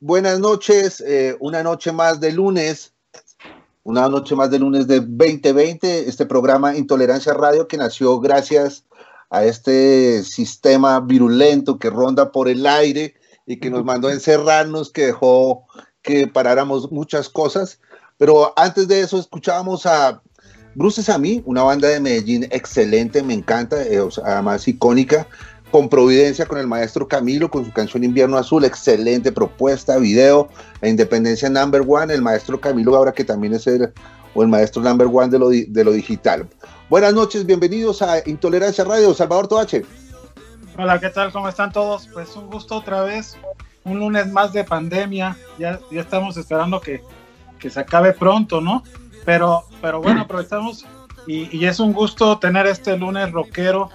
Buenas noches. Eh, una noche más de lunes. Una noche más de lunes de 2020. Este programa Intolerancia Radio que nació gracias a este sistema virulento que ronda por el aire y que nos mandó encerrarnos, que dejó que paráramos muchas cosas. Pero antes de eso escuchábamos a Bruces a mí, una banda de Medellín excelente, me encanta, eh, además icónica con Providencia, con el maestro Camilo, con su canción Invierno Azul, excelente propuesta, video, la Independencia Number One, el maestro Camilo ahora que también es el, o el maestro Number One de lo, de lo digital. Buenas noches, bienvenidos a Intolerancia Radio, Salvador Toache. Hola, ¿qué tal? ¿Cómo están todos? Pues un gusto otra vez, un lunes más de pandemia, ya, ya estamos esperando que, que se acabe pronto, ¿no? Pero, pero bueno, aprovechamos y, y es un gusto tener este lunes rockero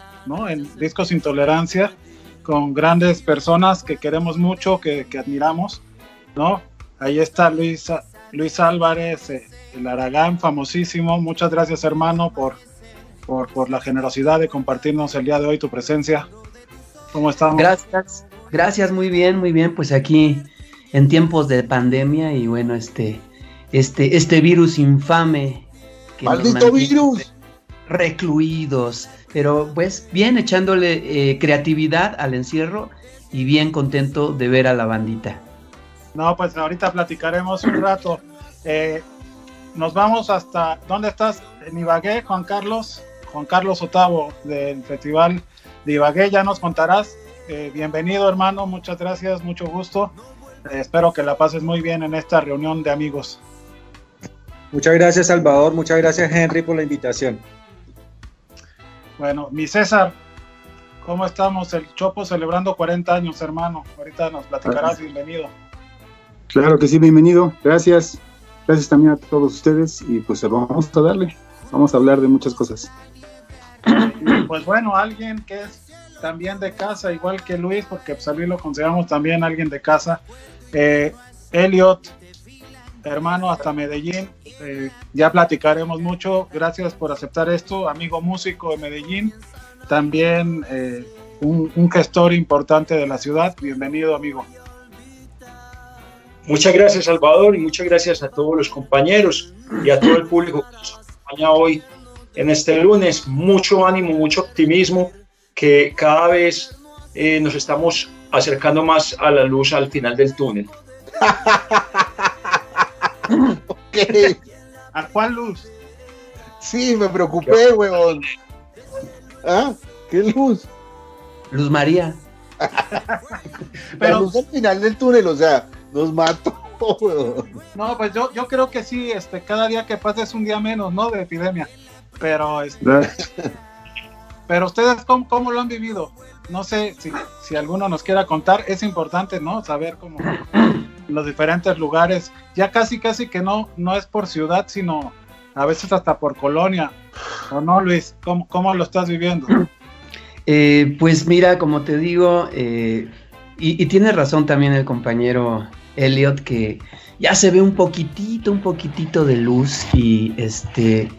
en Discos Intolerancia, con grandes personas que queremos mucho, que, admiramos, ¿no? Ahí está Luis, Luis Álvarez, eh, el Aragán, famosísimo. Muchas gracias, hermano, por, por, la generosidad de compartirnos el día de hoy tu presencia. ¿Cómo estamos? Gracias, gracias, muy bien, muy bien. Pues aquí en tiempos de pandemia y bueno, este, este, este virus infame. ¡Maldito virus! Recluidos pero pues bien echándole eh, creatividad al encierro y bien contento de ver a la bandita. No, pues ahorita platicaremos un rato. Eh, nos vamos hasta, ¿dónde estás? En Ibagué, Juan Carlos, Juan Carlos Otavo del Festival de Ibagué, ya nos contarás. Eh, bienvenido hermano, muchas gracias, mucho gusto. espero que la pases muy bien en esta reunión de amigos. Muchas gracias Salvador, muchas gracias Henry por la invitación. Bueno, mi César, ¿Cómo estamos? El Chopo celebrando 40 años, hermano. Ahorita nos platicarás, bienvenido. Claro que sí, bienvenido. Gracias. Gracias también a todos ustedes y pues vamos a darle. Vamos a hablar de muchas cosas. Pues bueno, alguien que es también de casa, igual que Luis, porque pues a Luis lo consideramos también alguien de casa. Eh, Elliot, hermano, hasta Medellín. Eh, ya platicaremos mucho. Gracias por aceptar esto, amigo músico de Medellín también eh, un, gestor importante de la ciudad. Bienvenido, amigo. Muchas gracias, Salvador, y muchas gracias a todos los compañeros y a todo el público que nos acompaña hoy en este lunes. Mucho ánimo, mucho optimismo, que cada vez eh, nos estamos acercando más a la luz al final del túnel. ¿A cuál luz? Sí, me preocupé, weón. ¿Ah? ¿Qué luz? Luz María. Pero, la luz al final del túnel, o sea, nos mató. No, pues yo, yo creo que sí, este, cada día que pasa es un día menos, ¿no? De epidemia. Pero, este, pero ustedes, ¿cómo, lo han vivido? No sé si, si alguno nos quiera contar, es importante, ¿no? Saber cómo los diferentes lugares, ya casi, casi que no, no es por ciudad, sino a veces hasta por colonia. ¿O no, Luis? ¿Cómo, cómo lo estás viviendo? Eh, pues mira, como te digo, eh, y, tiene razón también el compañero Elliot, que ya se ve un poquitito, un poquitito de luz y este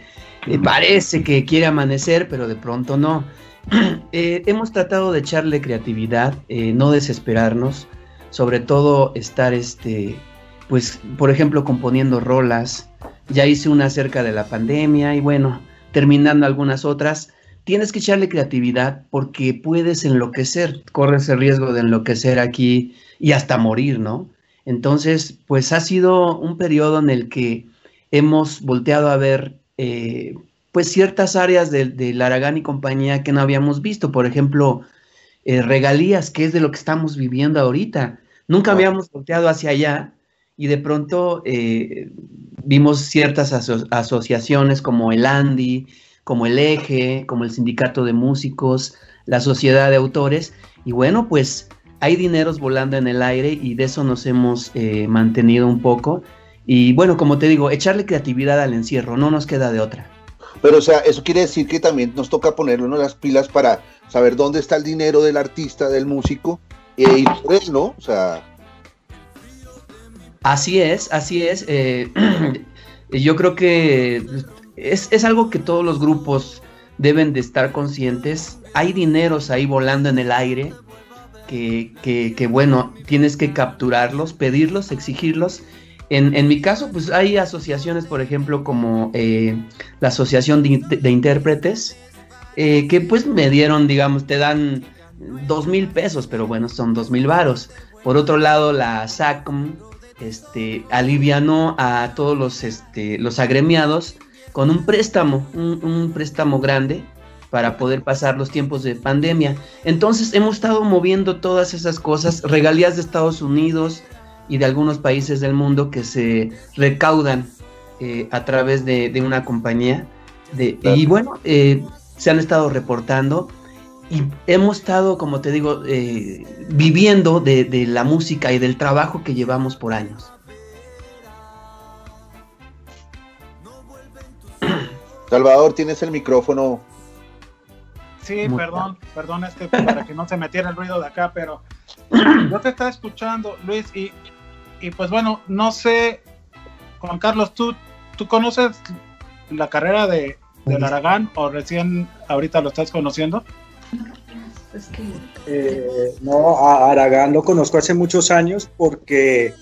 eh, parece que quiere amanecer, pero de pronto no. hemos tratado de echarle creatividad, no desesperarnos, sobre todo estar, este, pues, por ejemplo, componiendo rolas, ya hice una acerca de la pandemia y bueno, terminando algunas otras. Tienes que echarle creatividad porque puedes enloquecer, corres el riesgo de enloquecer aquí y hasta morir, ¿no? Entonces, pues ha sido un periodo en el que hemos volteado a ver eh, pues ciertas áreas de, de Aragán y compañía que no habíamos visto. Por ejemplo, eh, regalías, que es de lo que estamos viviendo ahorita. Nunca habíamos volteado hacia allá y de pronto eh, vimos ciertas asociaciones como el ANDI, como el Eje, como el Sindicato de Músicos, la Sociedad de Autores, y bueno, pues hay dineros volando en el aire y de eso nos hemos eh, mantenido un poco. Y bueno, como te digo, echarle creatividad al encierro, no nos queda de otra. Pero o sea, eso quiere decir que también nos toca ponernos las pilas para saber dónde está el dinero del artista, del músico, e ir ¿no? O sea, Así es, así es. Eh, yo creo que es, algo que todos los grupos deben de estar conscientes. Hay dineros ahí volando en el aire que, bueno, tienes que capturarlos, pedirlos, exigirlos. En, mi caso, pues hay asociaciones, por ejemplo, como eh, la Asociación de, Intérpretes, eh, que pues me dieron, digamos, te dan dos mil pesos, pero bueno, son dos mil varos. Por otro lado, la SACM, este, alivianó a todos los, este, los agremiados con un préstamo, un, préstamo grande para poder pasar los tiempos de pandemia. Entonces hemos estado moviendo todas esas cosas, regalías de Estados Unidos y de algunos países del mundo que se recaudan eh, a través de, una compañía. De, Y bueno, eh, se han estado reportando y hemos estado, como te digo, eh, viviendo de, la música y del trabajo que llevamos por años. Salvador, tienes el micrófono. Sí, perdón, perdón, este, para que no se metiera el ruido de acá, pero yo te estaba escuchando, Luis, y, y pues bueno, no sé, Juan Carlos, ¿tú, tú conoces la carrera de, del Aragán o recién ahorita lo estás conociendo? Eh, no, a Aragán lo conozco hace muchos años porque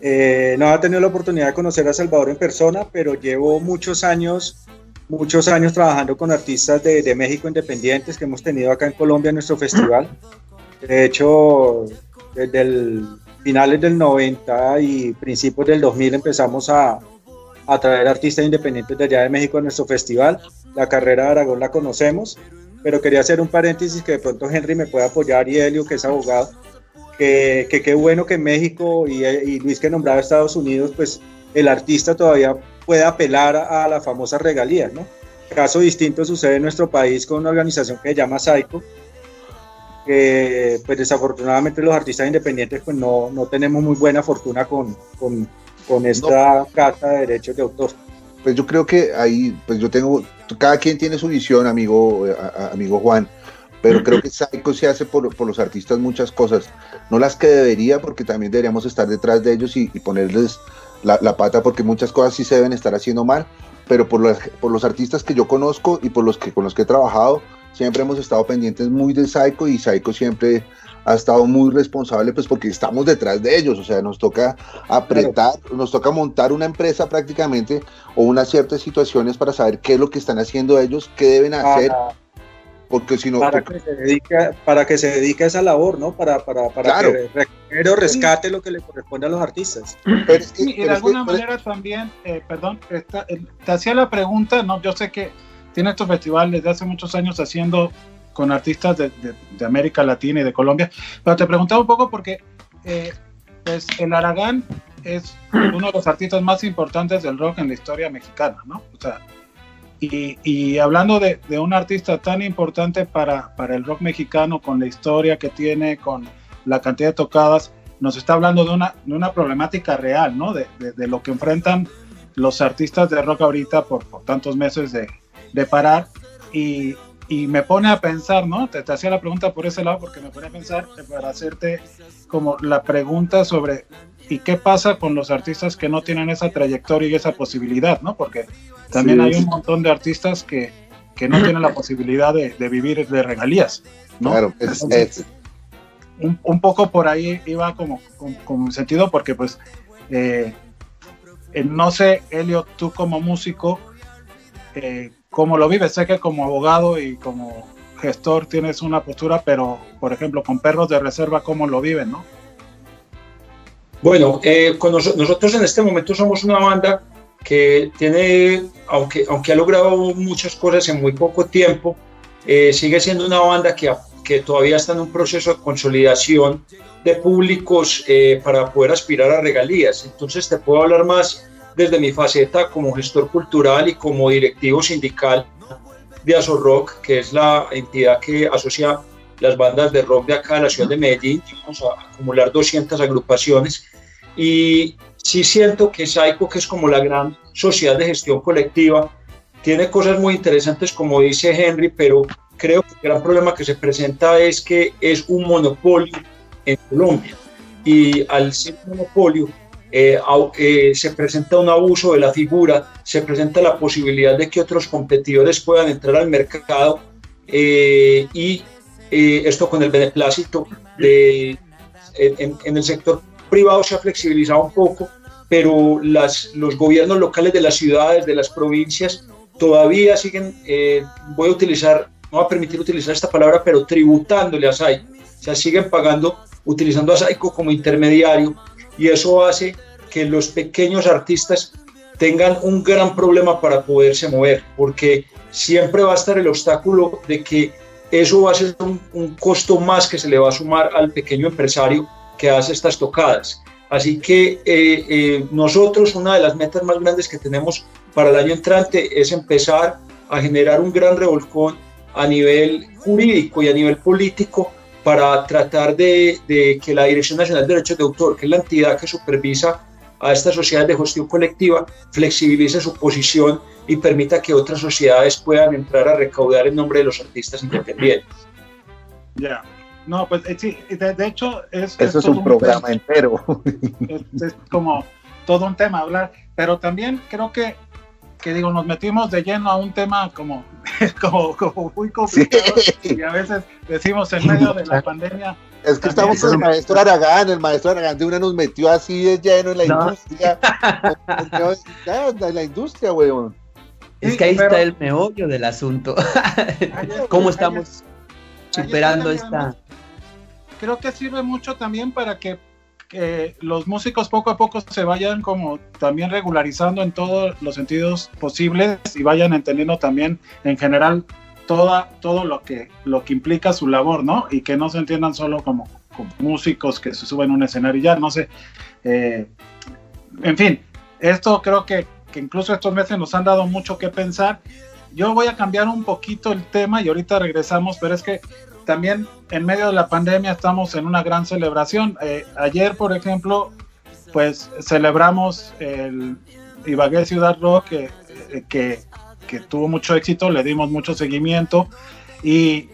eh, no ha tenido la oportunidad de conocer a Salvador en persona, pero llevo muchos años, muchos años trabajando con artistas de, México independientes que hemos tenido acá en Colombia en nuestro festival. De hecho, desde el finales del 90 y principios del 2000 empezamos a, a traer artistas independientes de allá de México a nuestro festival. La carrera de Aragón la conocemos pero quería hacer un paréntesis que de pronto Henry me pueda apoyar y Helio, que es abogado, que qué bueno que México y, Luis que nombraba Estados Unidos, pues el artista todavía puede apelar a, la famosa regalía, ¿no? Caso distinto sucede en nuestro país con una organización que se llama SAICO, porque pues desafortunadamente los artistas independientes pues no, no tenemos muy buena fortuna con, con, con esta casa de derechos de autor. Pues yo creo que ahí, pues yo tengo, cada quien tiene su visión, amigo, eh, amigo Juan, pero creo que Psycho se hace por, por, los artistas muchas cosas, no las que debería, porque también deberíamos estar detrás de ellos y, y ponerles la, la, pata, porque muchas cosas sí se deben estar haciendo mal, pero por los, por los artistas que yo conozco y por los que con los que he trabajado, siempre hemos estado pendientes muy de Psycho y Psycho siempre ha estado muy responsable pues porque estamos detrás de ellos, o sea, nos toca apretar, claro. nos toca montar una empresa prácticamente o unas ciertas situaciones para saber qué es lo que están haciendo ellos, qué deben hacer. Porque si no para porque, que se dedica para que se dedique a esa labor no para para, para Claro. que rescate lo que le corresponde a los artistas pero es que- Sí, y de es que- alguna pero- manera también, eh, perdón, esta- el- te hacía la pregunta, no, yo sé que tiene estos festivales desde hace muchos años haciendo con artistas de, de- de América Latina y de Colombia, pero te preguntaba un poco porque eh, pues el Aragán es uno de los artistas más importantes del rock en la historia mexicana, ¿no? O sea, y, y hablando de, de un artista tan importante para, para el rock mexicano, con la historia que tiene, con la cantidad de tocadas, nos está hablando de una, de una problemática real, ¿no? De, de, lo que enfrentan los artistas de rock ahorita por, por tantos meses de parar. Y, y, me pone a pensar, ¿no? Te, te, hacía la pregunta por ese lado porque me pone a pensar para hacerte como la pregunta sobre ¿y qué pasa con los artistas que no tienen esa trayectoria y esa posibilidad, ¿no? Porque también sí, hay un montón de artistas que, que no tienen la posibilidad de, de, vivir de regalías, ¿no? Claro, es, Entonces, es. Un, un, poco por ahí iba como, como, como sentido porque pues eh, eh, no sé, Elio, tú como músico, eh, ¿cómo lo vives? Sé que como abogado y como gestor tienes una postura, pero por ejemplo con perros de reserva, ¿cómo lo viven, no? Bueno, eh, con nos, nosotros en este momento somos una banda que tiene, aunque, aunque ha logrado muchas cosas en muy poco tiempo, eh, sigue siendo una banda que, que todavía está en un proceso de consolidación de públicos eh, para poder aspirar a regalías. Entonces te puedo hablar más desde mi faceta como gestor cultural y como directivo sindical de Rock, que es la entidad que asocia las bandas de rock de acá de la ciudad de Medellín, vamos a acumular 200 agrupaciones. Y sí siento que Saico, que es como la gran sociedad de gestión colectiva, tiene cosas muy interesantes como dice Henry, pero creo que el gran problema que se presenta es que es un monopolio en Colombia. Y al ser un monopolio eh, eh, se presenta un abuso de la figura, se presenta la posibilidad de que otros competidores puedan entrar al mercado eh, y esto con el beneplácito de, en, en, el sector privado se ha flexibilizado un poco, pero las, los gobiernos locales de las ciudades, de las provincias, todavía siguen, voy a utilizar, no voy a permitir utilizar esta palabra, pero tributándole a SAICO, o sea, siguen pagando, utilizando a SAICO como intermediario, y eso hace que los pequeños artistas tengan un gran problema para poderse mover, porque siempre va a estar el obstáculo de que eso va a ser un, costo más que se le va a sumar al pequeño empresario que hace estas tocadas. Así que eh, eh, nosotros una de las metas más grandes que tenemos para el año entrante es empezar a generar un gran revolcón a nivel jurídico y a nivel político para tratar de, de que la Dirección Nacional de Derechos de Autor, que es la entidad que supervisa a estas sociedades de gestión colectiva, flexibilice su posición y permita que otras sociedades puedan entrar a recaudar en nombre de los artistas independientes. Ya, yeah. no, pues sí, de, de hecho es... Eso es, es un programa un entero. Es, es, como todo un tema hablar, pero también creo que, que digo, nos metimos de lleno a un tema como, como, como muy complicado sí. y a veces decimos en medio de la pandemia es que estamos con el maestro Aragán, el maestro Aragán de una nos metió así de lleno en la no. industria. en la industria, weón. Es que ahí pero, está el meollo del asunto. ¿Cómo estamos superando esta? Creo que sirve mucho también para que, que, los músicos poco a poco se vayan como también regularizando en todos los sentidos posibles y vayan entendiendo también en general toda, todo lo que, lo que implica su labor, ¿no? Y que no se entiendan solo como, músicos que se suben a un escenario y ya, no sé. Eh, en fin, esto creo que, que, incluso estos meses nos han dado mucho que pensar. Yo voy a cambiar un poquito el tema y ahorita regresamos, pero es que también en medio de la pandemia estamos en una gran celebración. Eh, ayer, por ejemplo, pues celebramos el Ibagué Ciudad Rock, que, que, que tuvo mucho éxito, le dimos mucho seguimiento y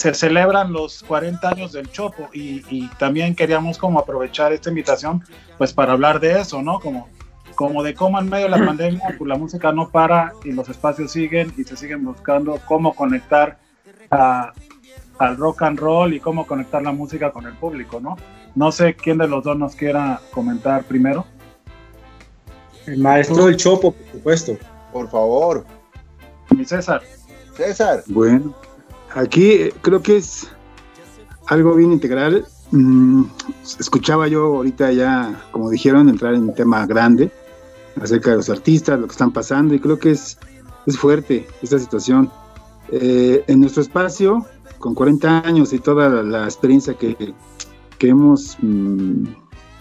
se celebran los 40 años del Chopo y, también queríamos como aprovechar esta invitación pues para hablar de eso, ¿no? Como, como de cómo en medio de la pandemia pues la música no para y los espacios siguen y se siguen buscando cómo conectar al rock and roll y cómo conectar la música con el público, ¿no? No sé quién de los dos nos quiera comentar primero. El maestro del Chopo, por supuesto. Por favor. Mi César. César. Bueno, Aquí eh, creo que es algo bien integral. Mm, escuchaba yo ahorita ya, como dijeron, entrar en un tema grande acerca de los artistas, lo que están pasando, y creo que es, es fuerte esta situación. Eh, en nuestro espacio, con 40 años y toda la, experiencia que, que hemos mm,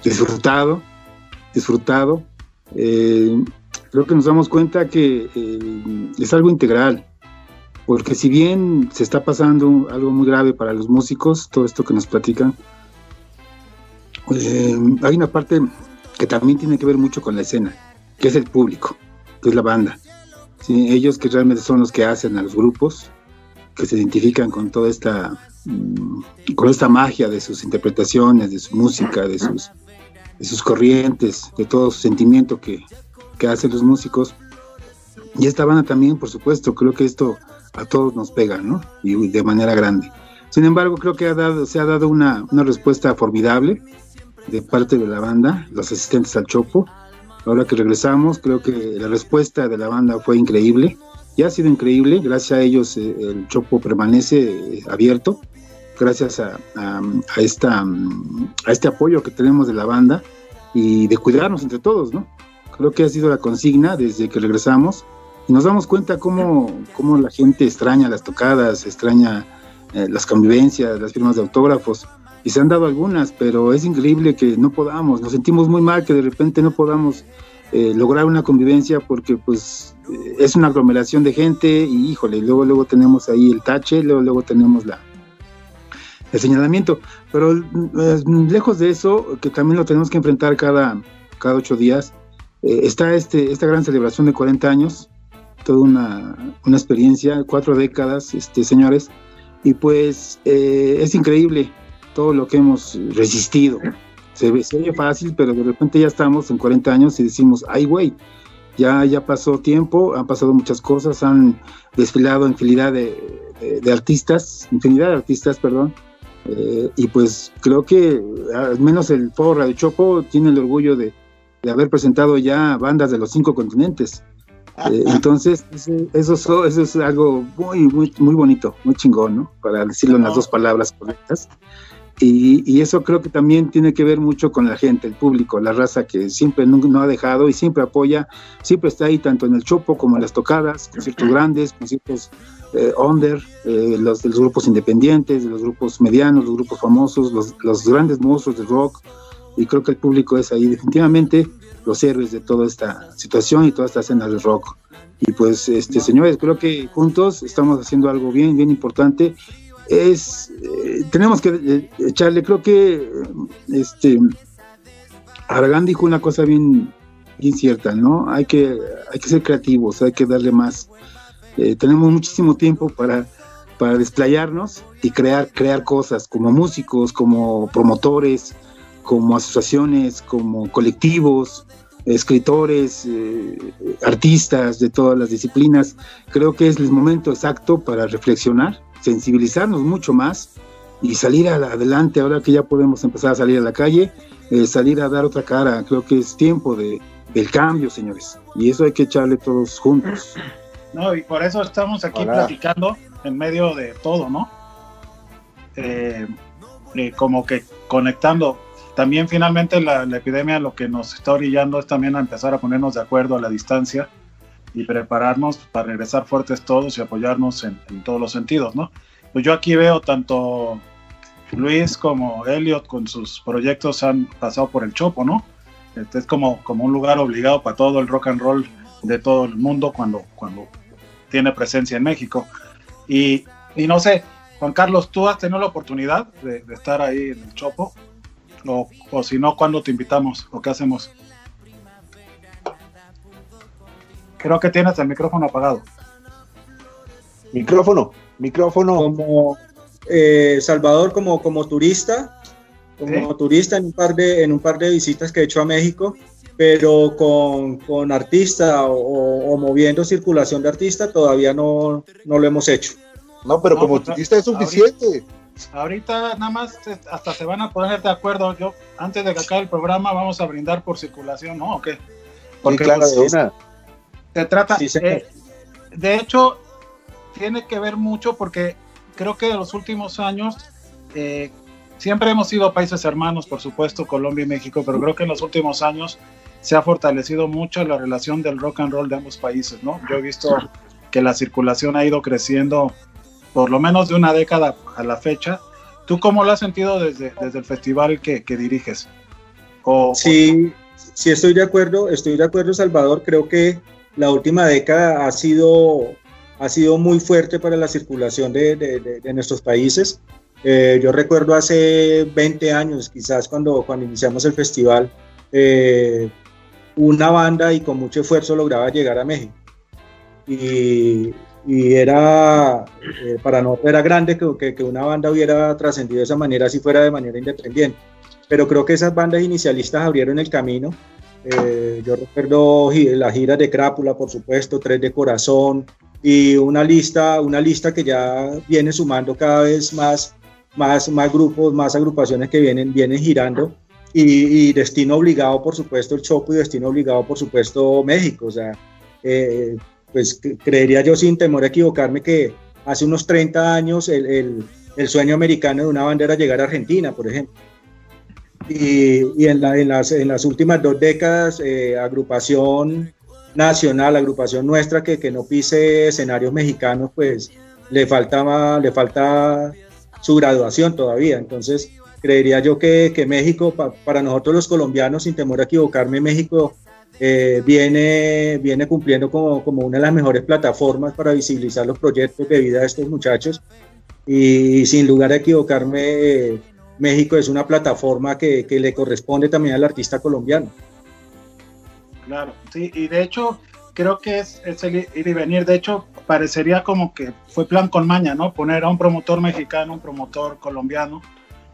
disfrutado, disfrutado, eh, creo que nos damos cuenta que es algo integral porque si bien se está pasando algo muy grave para los músicos, todo esto que nos platican, eh, hay una parte que también tiene que ver mucho con la escena, que es el público, que es la banda. Ellos que realmente son los que hacen a los grupos, que se identifican con toda esta, mm, con esta magia de sus interpretaciones, de su música, de sus, de sus corrientes, de todo su sentimiento que, que hacen los músicos. Y esta banda también, por supuesto, creo que esto a todos nos pega, ¿no? Y de manera grande. Sin embargo, creo que ha dado, se ha dado una, respuesta formidable de parte de la banda, los asistentes al Chopo. Ahora que regresamos, creo que la respuesta de la banda fue increíble. Ya ha sido increíble, gracias a ellos eh, el Chopo permanece eh, abierto, gracias a, esta, a este apoyo que tenemos de la banda y de cuidarnos entre todos, ¿no? Creo que ha sido la consigna desde que regresamos y nos damos cuenta cómo, cómo la gente extraña las tocadas, extraña eh, las convivencias, las firmas de autógrafos. Y se han dado algunas, pero es increíble que no podamos. Nos sentimos muy mal que de repente no podamos eh, lograr una convivencia porque pues eh, es una aglomeración de gente y híjole, luego luego tenemos ahí el tache, luego luego tenemos la el señalamiento. Pero lejos de eso, que también lo tenemos que enfrentar cada, cada ocho días, está este, esta gran celebración de 40 años toda una, una experiencia, cuatro décadas, este, señores, y pues eh, es increíble todo lo que hemos resistido. Se ve, se fácil, pero de repente ya estamos en 40 años y decimos, ay, güey, ya, ya pasó tiempo, han pasado muchas cosas, han desfilado infinidad de, de, artistas, infinidad de artistas, perdón, eh, y pues creo que al menos el Foro Radio Chopo tiene el orgullo de, de haber presentado ya bandas de los cinco continentes. Eh, entonces, eso, eso es algo muy, muy, muy bonito, muy chingón, ¿no? Para decirlo en las dos palabras correctas. Y, eso creo que también tiene que ver mucho con la gente, el público, la raza que siempre no, ha dejado y siempre apoya, siempre está ahí tanto en el chopo como en las tocadas, conciertos grandes, conciertos eh, under, eh, los de los grupos independientes, de los grupos medianos, los grupos famosos, los, los grandes monstruos del rock. Y creo que el público es ahí definitivamente los héroes de toda esta situación y toda esta escena del rock. Y pues, este, señores, creo que juntos estamos haciendo algo bien, bien importante. Es, eh, tenemos que eh, echarle, creo que, este, Aragán dijo una cosa bien, bien cierta, ¿no? Hay que, hay que ser creativos, hay que darle más. Eh, tenemos muchísimo tiempo para, para desplayarnos y crear, crear cosas como músicos, como promotores, como asociaciones, como colectivos, escritores, artistas de todas las disciplinas. Creo que es el momento exacto para reflexionar, sensibilizarnos mucho más y salir adelante ahora que ya podemos empezar a salir a la calle, eh, salir a dar otra cara. Creo que es tiempo de, del cambio, señores. Y eso hay que echarle todos juntos. No, y por eso estamos aquí platicando en medio de todo, ¿no? Eh, como que conectando también finalmente la, epidemia lo que nos está orillando es también a empezar a ponernos de acuerdo a la distancia y prepararnos para regresar fuertes todos y apoyarnos en, todos los sentidos, ¿no? Pues yo aquí veo tanto Luis como Elliot con sus proyectos han pasado por el Chopo, ¿no? Este es como, como un lugar obligado para todo el rock and roll de todo el mundo cuando, cuando tiene presencia en México. Y, y no sé, Juan Carlos, ¿tú has tenido la oportunidad de, estar ahí en el Chopo? O, o si no, ¿cuándo te invitamos? ¿O qué hacemos? Creo que tienes el micrófono apagado. Micrófono, micrófono. Como eh, Salvador, como, como turista, como turista en un, par de, en un par de visitas que he hecho a México, pero con, con artista o, moviendo circulación de artista todavía no, no lo hemos hecho. No, pero como pues, turista es suficiente. Ahorita, nada más hasta se van a poner de acuerdo. Yo, antes de que acabe el programa, vamos a brindar por circulación, ¿no? ¿O qué? Porque claro, pues, se trata. Eh, de hecho, tiene que ver mucho porque creo que en los últimos años eh, siempre hemos sido países hermanos, por supuesto, Colombia y México, pero creo que en los últimos años se ha fortalecido mucho la relación del rock and roll de ambos países, ¿no? Yo he visto que la circulación ha ido creciendo por lo menos de una década a la fecha. ¿Tú cómo lo has sentido desde, desde el festival que, diriges? sí, sí, estoy de acuerdo, estoy de acuerdo, Salvador. Creo que la última década ha sido, ha sido muy fuerte para la circulación de, de, nuestros países. Eh, yo recuerdo hace 20 años, quizás cuando, cuando iniciamos el festival, eh, una banda y con mucho esfuerzo lograba llegar a México. Y, y era, eh, para nosotros era grande que, que, una banda hubiera trascendido de esa manera si fuera de manera independiente. Pero creo que esas bandas inicialistas abrieron el camino. Eh, yo recuerdo la gira de Crápula, por supuesto, Tres de Corazón y una lista, una lista que ya viene sumando cada vez más, más, más grupos, más agrupaciones que vienen, vienen girando. Y, destino obligado, por supuesto, el Chopo y destino obligado, por supuesto, México. O sea, eh, pues creería yo sin temor a equivocarme que hace unos 30 años el, el, el sueño americano de una bandera llegar a Argentina, por ejemplo. Y, en, la, en, las, últimas dos décadas, eh, agrupación nacional, agrupación nuestra que, que, no pise escenarios mexicanos, pues le falta, le falta su graduación todavía. Entonces, creería yo que, México, para nosotros los colombianos, sin temor a equivocarme, México eh, viene, viene cumpliendo como, como, una de las mejores plataformas para visibilizar los proyectos de vida de estos muchachos. Y, sin lugar a equivocarme, México es una plataforma que, que, le corresponde también al artista colombiano. Claro, sí, y de hecho creo que es, es, el ir y venir. De hecho, parecería como que fue plan con maña, ¿no? Poner a un promotor mexicano, un promotor colombiano,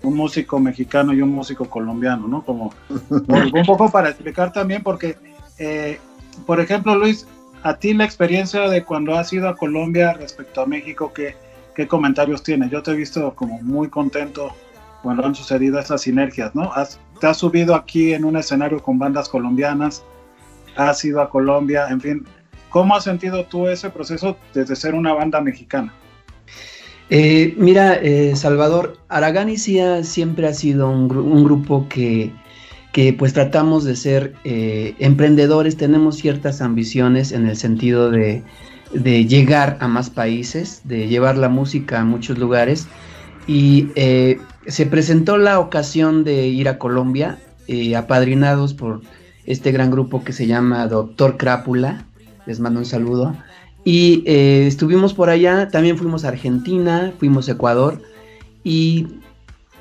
un músico mexicano y un músico colombiano, ¿no? Como un poco para explicar también, porque eh, por ejemplo, Luis, a ti la experiencia de cuando has ido a Colombia respecto a México, ¿qué, qué comentarios tienes? Yo te he visto como muy contento cuando han sucedido esas sinergias, ¿no? Has, te has subido aquí en un escenario con bandas colombianas, has ido a Colombia, en fin, ¿cómo has sentido tú ese proceso desde ser una banda mexicana? Eh, mira, eh, Salvador, Aragani siempre ha sido un, un grupo que que pues tratamos de ser eh, emprendedores, tenemos ciertas ambiciones en el sentido de, llegar a más países, de llevar la música a muchos lugares. Y eh, se presentó la ocasión de ir a Colombia, eh, apadrinados por este gran grupo que se llama Doctor Crápula, les mando un saludo. Y estuvimos por allá, también fuimos a Argentina, fuimos a Ecuador, y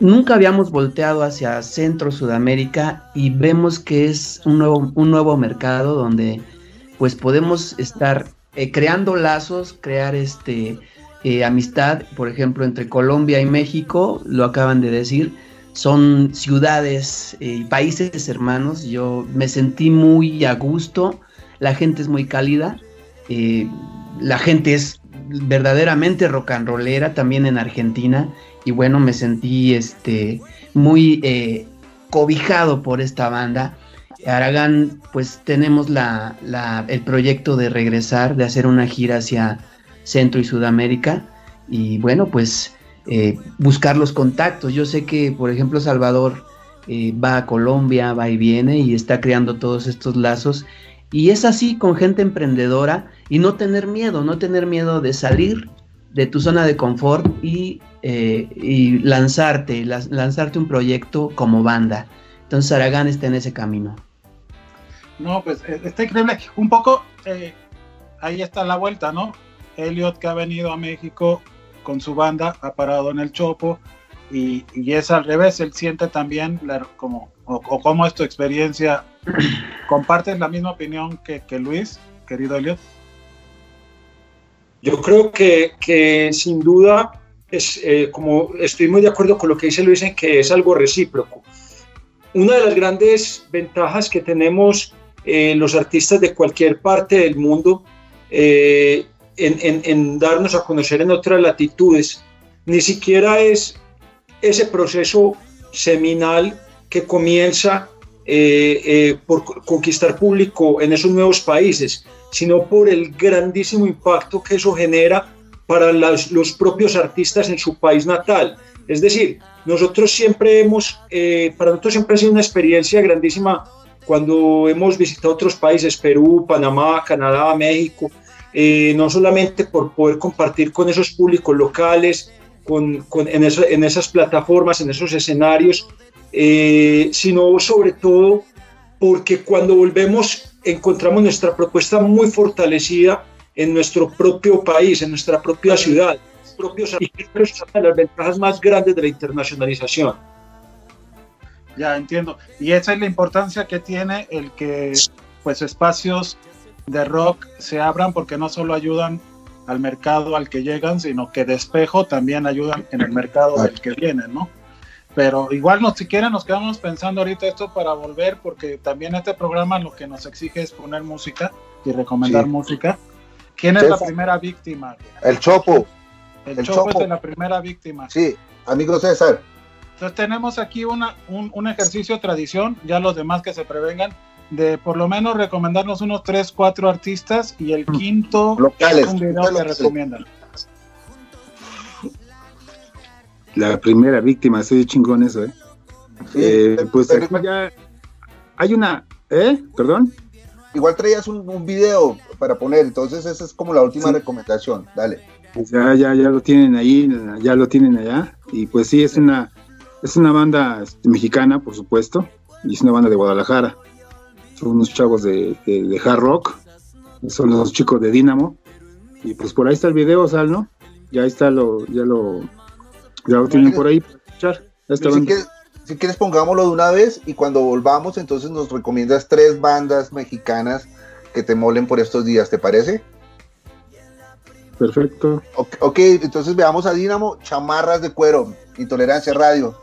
Nunca habíamos volteado hacia Centro Sudamérica y vemos que es un nuevo, un nuevo mercado donde pues podemos estar eh, creando lazos, crear este eh, amistad, por ejemplo, entre Colombia y México, lo acaban de decir, son ciudades eh, y países hermanos. Yo me sentí muy a gusto, la gente es muy cálida, la gente es verdaderamente rock and rollera también en Argentina y bueno, me sentí este, muy eh, cobijado por esta banda. Aragán, pues tenemos la, el proyecto de regresar, de hacer una gira hacia Centro y Sudamérica y bueno, pues eh, buscar los contactos. Yo sé que, por ejemplo, Salvador eh, va a Colombia, va y viene y está creando todos estos lazos. Y es así con gente emprendedora y no tener miedo, no tener miedo de salir de tu zona de confort y, eh, lanzarte, lanzarte un proyecto como banda. Entonces Aragán está en ese camino. No, pues está increíble. Un poco, ahí está la vuelta, ¿no? Elliot que ha venido a México con su banda, ha parado en el Chopo y, es al revés, él siente también como, o, cómo es tu experiencia, ¿compartes la misma opinión que, Luis, querido Elliot? Yo creo que, que sin duda, es, eh, como estoy muy de acuerdo con lo que dice Luis, en que es algo recíproco. Una de las grandes ventajas que tenemos eh, los artistas de cualquier parte del mundo eh, en, en, darnos a conocer en otras latitudes, ni siquiera es ese proceso seminal que comienza eh, eh, por conquistar público en esos nuevos países, sino por el grandísimo impacto que eso genera para los propios artistas en su país natal. Es decir, nosotros siempre hemos, eh, para nosotros siempre ha sido una experiencia grandísima cuando hemos visitado otros países, Perú, Panamá, Canadá, México, no solamente por poder compartir con esos públicos locales, con, en, en, esas plataformas, en esos escenarios, eh, sino sobre todo porque cuando volvemos encontramos nuestra propuesta muy fortalecida en nuestro propio país, en nuestra propia ciudad. Propios y es una de las ventajas más grandes de la internacionalización. Ya entiendo. Y esa es la importancia que tiene el que pues espacios de rock se abran porque no solo ayudan al mercado al que llegan, sino que de espejo también ayudan en el mercado al que vienen, ¿no? Pero igual no, si quieren nos quedamos pensando ahorita esto para volver, porque también este programa lo que nos exige es poner música y recomendar música. ¿Quién es la primera víctima? El Chopo. El, Chopo, es la primera víctima. Sí, amigo César. Entonces tenemos aquí una, un, un ejercicio tradición, ya los demás que se prevengan, de por lo menos recomendarnos unos 3, 4 artistas y el quinto Locales, un video que recomiendan. La primera víctima, soy chingón eso, ¿eh? eh pues ya hay una, ¿eh? ¿Perdón? Igual traías un, un, video para poner, entonces esa es como la última recomendación, dale. Pues ya, ya, ya lo tienen ahí, ya lo tienen allá, y pues sí, es una, es una banda este, mexicana, por supuesto, y es una banda de Guadalajara son unos chavos de, hard rock, son los chicos de Dynamo, y pues por ahí está el video, Sal, ¿no? Ya está lo, ya lo, ya lo tienen por ahí Si quieres, pongámoslo de una vez y cuando volvamos, entonces nos recomiendas tres bandas mexicanas que te molen por estos días, ¿te parece? Perfecto. Ok, okay entonces veamos a Dynamo, chamarras de cuero, intolerancia radio.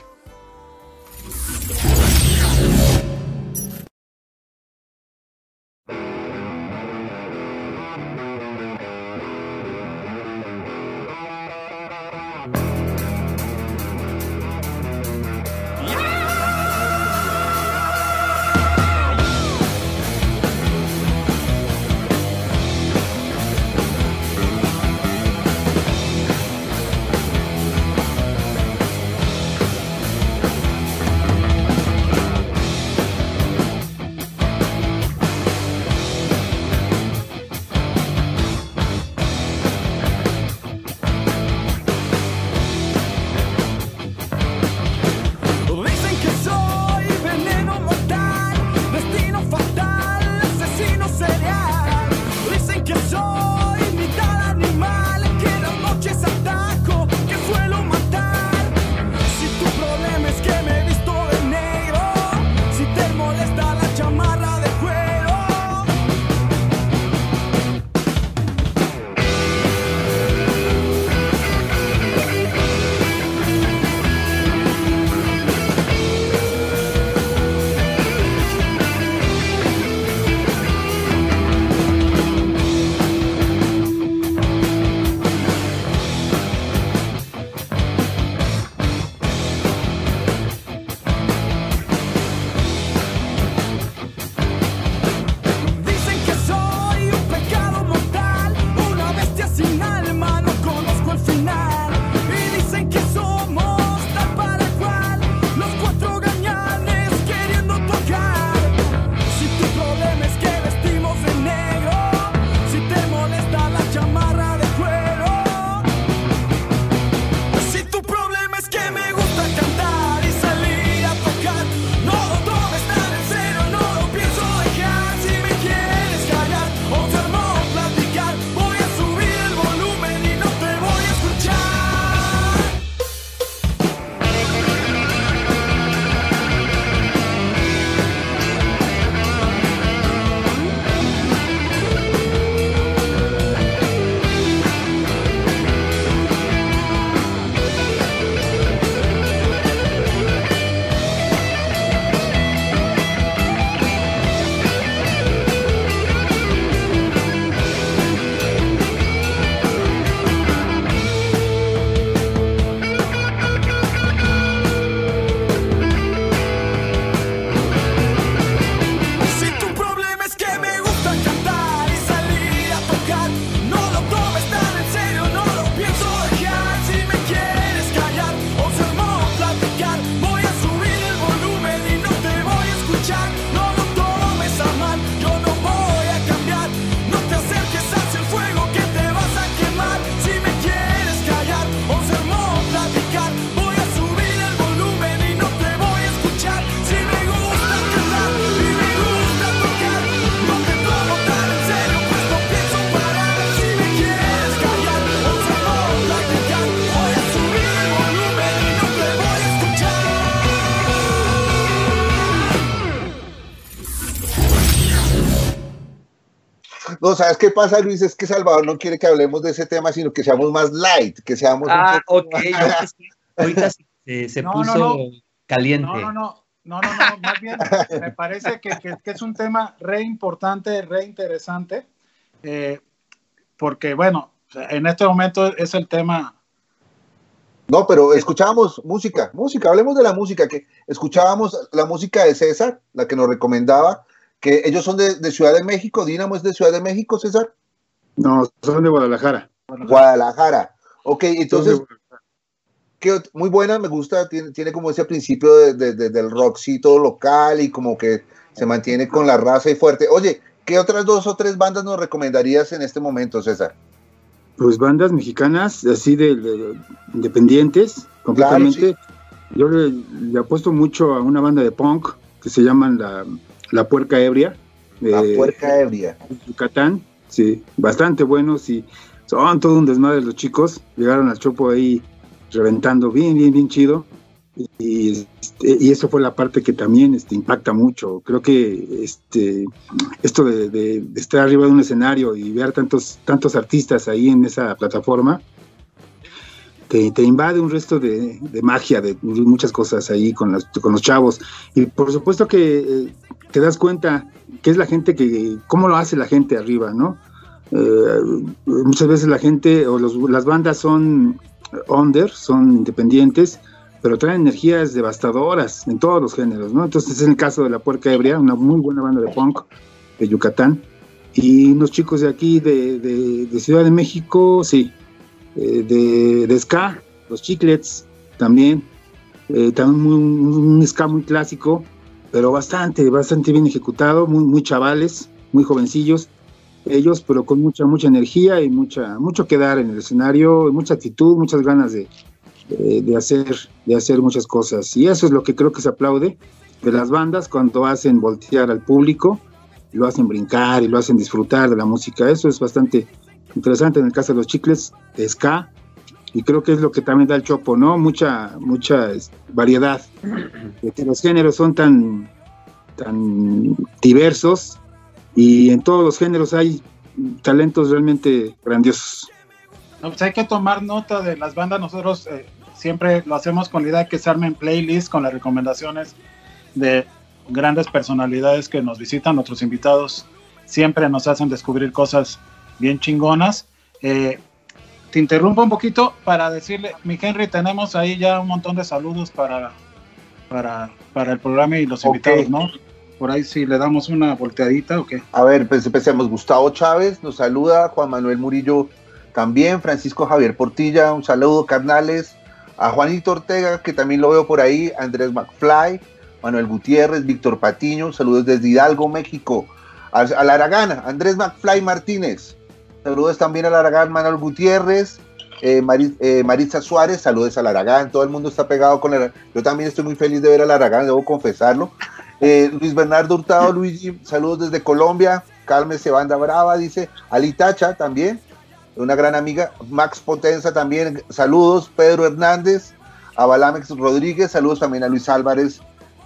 No, ¿sabes qué pasa, Luis? Es que Salvador no quiere que hablemos de ese tema, sino que seamos más light, que seamos ah, un poco... ok. Ahorita se, puso caliente. No, no, no. No, no, no, más bien me parece que, es un tema re importante, re interesante, eh, porque bueno, en este momento es el tema. No, pero escuchábamos música, música, hablemos de la música, que escuchábamos la música de César, la que nos recomendaba, que ellos son de, Ciudad de México, Dinamo es de Ciudad de México, César. No, son de Guadalajara. Guadalajara. Ok, entonces, muy buena, me gusta, tiene, tiene como ese principio de, del rockcito local y como que se mantiene con la raza y fuerte. Oye, ¿qué otras dos o tres bandas nos recomendarías en este momento, César? Pues bandas mexicanas, así de, independientes, completamente. Yo le, apuesto mucho a una banda de punk que se llaman La, la Puerca Ebria. la Puerca Ebria. Yucatán, sí, bastante buenos y son todo un desmadre los chicos. Llegaron al Chopo ahí reventando bien, bien, bien chido. Y, este, y eso fue la parte que también este, impacta mucho. Creo que este, esto de, estar arriba de un escenario y ver tantos, tantos artistas ahí en esa plataforma, te, invade un resto de, magia, de muchas cosas ahí con los, con los chavos. Y por supuesto que eh, te das cuenta que es la gente que, cómo lo hace la gente arriba, ¿no? Eh, muchas veces la gente o las bandas son under, son independientes, pero traen energías devastadoras en todos los géneros, ¿no? Entonces es el caso de La Puerca Ebria, una muy buena banda de punk de Yucatán, y unos chicos de aquí, de, Ciudad de México, sí, eh, de, de, Ska, los Chiclets, también, eh, también un Ska muy clásico, pero bastante, bastante bien ejecutado, muy, muy chavales, muy jovencillos, ellos, pero con mucha, mucha energía y mucha, mucho que dar en el escenario, mucha actitud, muchas ganas de, de, hacer, de hacer muchas cosas. Y eso es lo que creo que se aplaude de las bandas cuando hacen voltear al público, lo hacen brincar y lo hacen disfrutar de la música. Eso es bastante interesante en el caso de los chicles de ska. Y creo que es lo que también da el chopo, ¿no? Mucha, mucha variedad. Los géneros son tan, tan diversos y en todos los géneros hay talentos realmente grandiosos. pues hay que tomar nota de las bandas. Nosotros eh, siempre lo hacemos con la idea de que se armen playlists con las recomendaciones de grandes personalidades que nos visitan. Nuestros invitados siempre nos hacen descubrir cosas bien chingonas. Eh, te interrumpo un poquito para decirle, mi Henry, tenemos ahí ya un montón de saludos para, para, para el programa y los invitados, ¿no? por ahí si le damos una volteadita o qué. A ver, pues empecemos. Gustavo Chávez nos saluda, Juan Manuel Murillo también, Francisco Javier Portilla, un saludo, carnales. A Juanito Ortega, que también lo veo por ahí, Andrés McFly, Manuel Gutiérrez, Víctor Patiño, saludos desde Hidalgo, México. A, la Aragán, Andrés McFly Martínez, saludos también a la Aragán, Manuel Gutiérrez. Eh, eh, Marisa Suárez, saludos a la Aragán, todo el mundo está pegado con el... Yo también estoy muy feliz de ver a la Aragán, debo confesarlo. Eh, Luis Bernardo Hurtado, Luigi, saludos desde Colombia. Cálmese, banda brava, dice. Alitacha también, una gran amiga. Max Potenza también, saludos. Pedro Hernández, a Balamex Rodríguez, saludos también a Luis Álvarez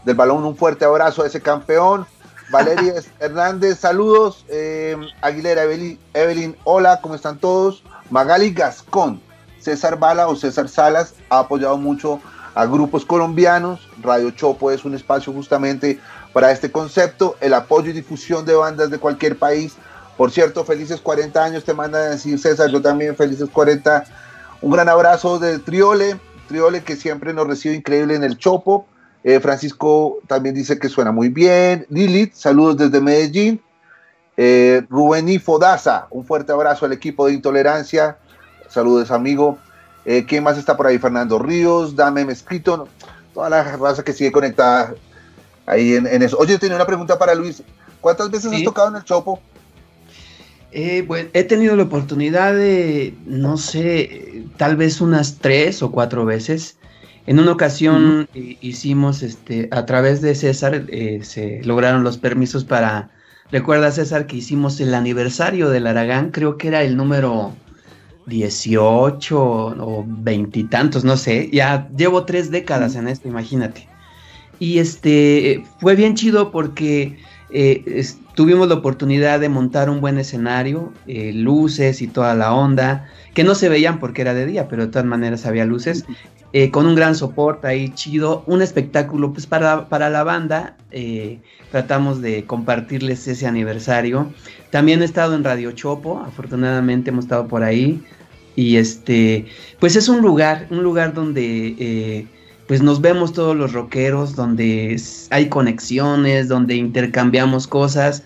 del Balón, un fuerte abrazo a ese campeón. Valeria Hernández, saludos. Eh, Aguilera Evelyn, hola, ¿cómo están todos? Magali Gascón, César Bala o César Salas ha apoyado mucho a grupos colombianos. Radio Chopo es un espacio justamente para este concepto, el apoyo y difusión de bandas de cualquier país. Por cierto, felices 40 años te manda decir César, yo también felices 40. Un gran abrazo de Triole, Triole que siempre nos recibe increíble en el Chopo. Eh, Francisco también dice que suena muy bien. Lilith, saludos desde Medellín. Eh, Rubén y Fodaza, un fuerte abrazo al equipo de Intolerancia. Saludos, amigo. Eh, ¿Quién más está por ahí? Fernando Ríos, Dame Mezquito, toda la raza que sigue conectada ahí en, eso. Oye, tenía una pregunta para Luis. ¿Cuántas veces has tocado en el Chopo? Eh, he tenido la oportunidad de, no sé, tal vez unas tres o cuatro veces. En una ocasión hicimos, este, a través de César, eh, se lograron los permisos para, recuerda César que hicimos el aniversario del Aragán, creo que era el número 18 o veintitantos, no sé. Ya llevo tres décadas en esto, imagínate. Y este fue bien chido porque eh, tuvimos la oportunidad de montar un buen escenario, eh, luces y toda la onda, que no se veían porque era de día, pero de todas maneras había luces, eh, con un gran soporte ahí chido, un espectáculo pues para, para la banda, tratamos de compartirles ese aniversario. También he estado en Radio Chopo, afortunadamente hemos estado por ahí, y este, pues es un lugar, un lugar donde pues nos vemos todos los rockeros, donde hay conexiones, donde intercambiamos cosas.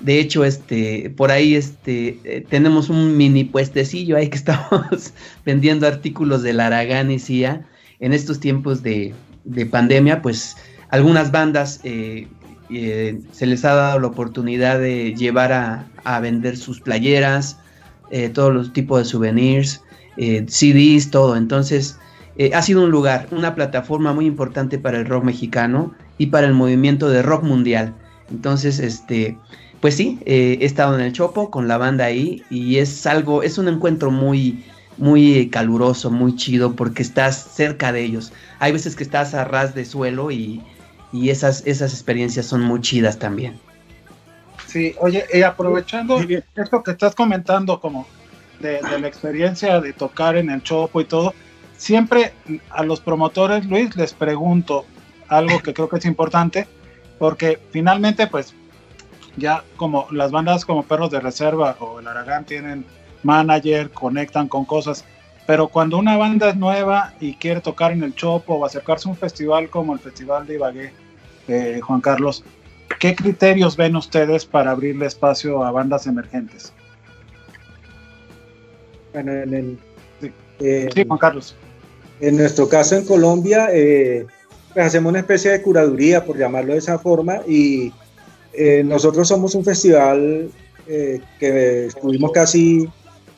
De hecho, este, por ahí este, eh, tenemos un mini puestecillo ahí que estamos vendiendo artículos de Laragán y CIA. En estos tiempos de, pandemia, pues algunas bandas eh, eh, se les ha dado la oportunidad de llevar a, vender sus playeras, todos los tipos de souvenirs, CDs, todo. Entonces, ha sido un lugar, una plataforma muy importante para el rock mexicano y para el movimiento de rock mundial. Entonces, este, pues sí, eh, he estado en el Chopo con la banda ahí y es algo, es un encuentro muy, muy caluroso, muy chido porque estás cerca de ellos. Hay veces que estás a ras de suelo y, esas, esas experiencias son muy chidas también. Sí, oye, y aprovechando esto que estás comentando como de, de la experiencia de tocar en el Chopo y todo, siempre a los promotores, Luis, les pregunto algo que creo que es importante, porque finalmente, pues, ya como las bandas como Perros de Reserva o el Aragán tienen manager, conectan con cosas, pero cuando una banda es nueva y quiere tocar en el Chopo o acercarse a un festival como el Festival de Ibagué, eh, Juan Carlos, ¿qué criterios ven ustedes para abrirle espacio a bandas emergentes? Bueno, en el, sí, eh, Juan Carlos. En nuestro caso en Colombia, eh, pues hacemos una especie de curaduría, por llamarlo de esa forma, y eh, nosotros somos un festival eh, que estuvimos casi,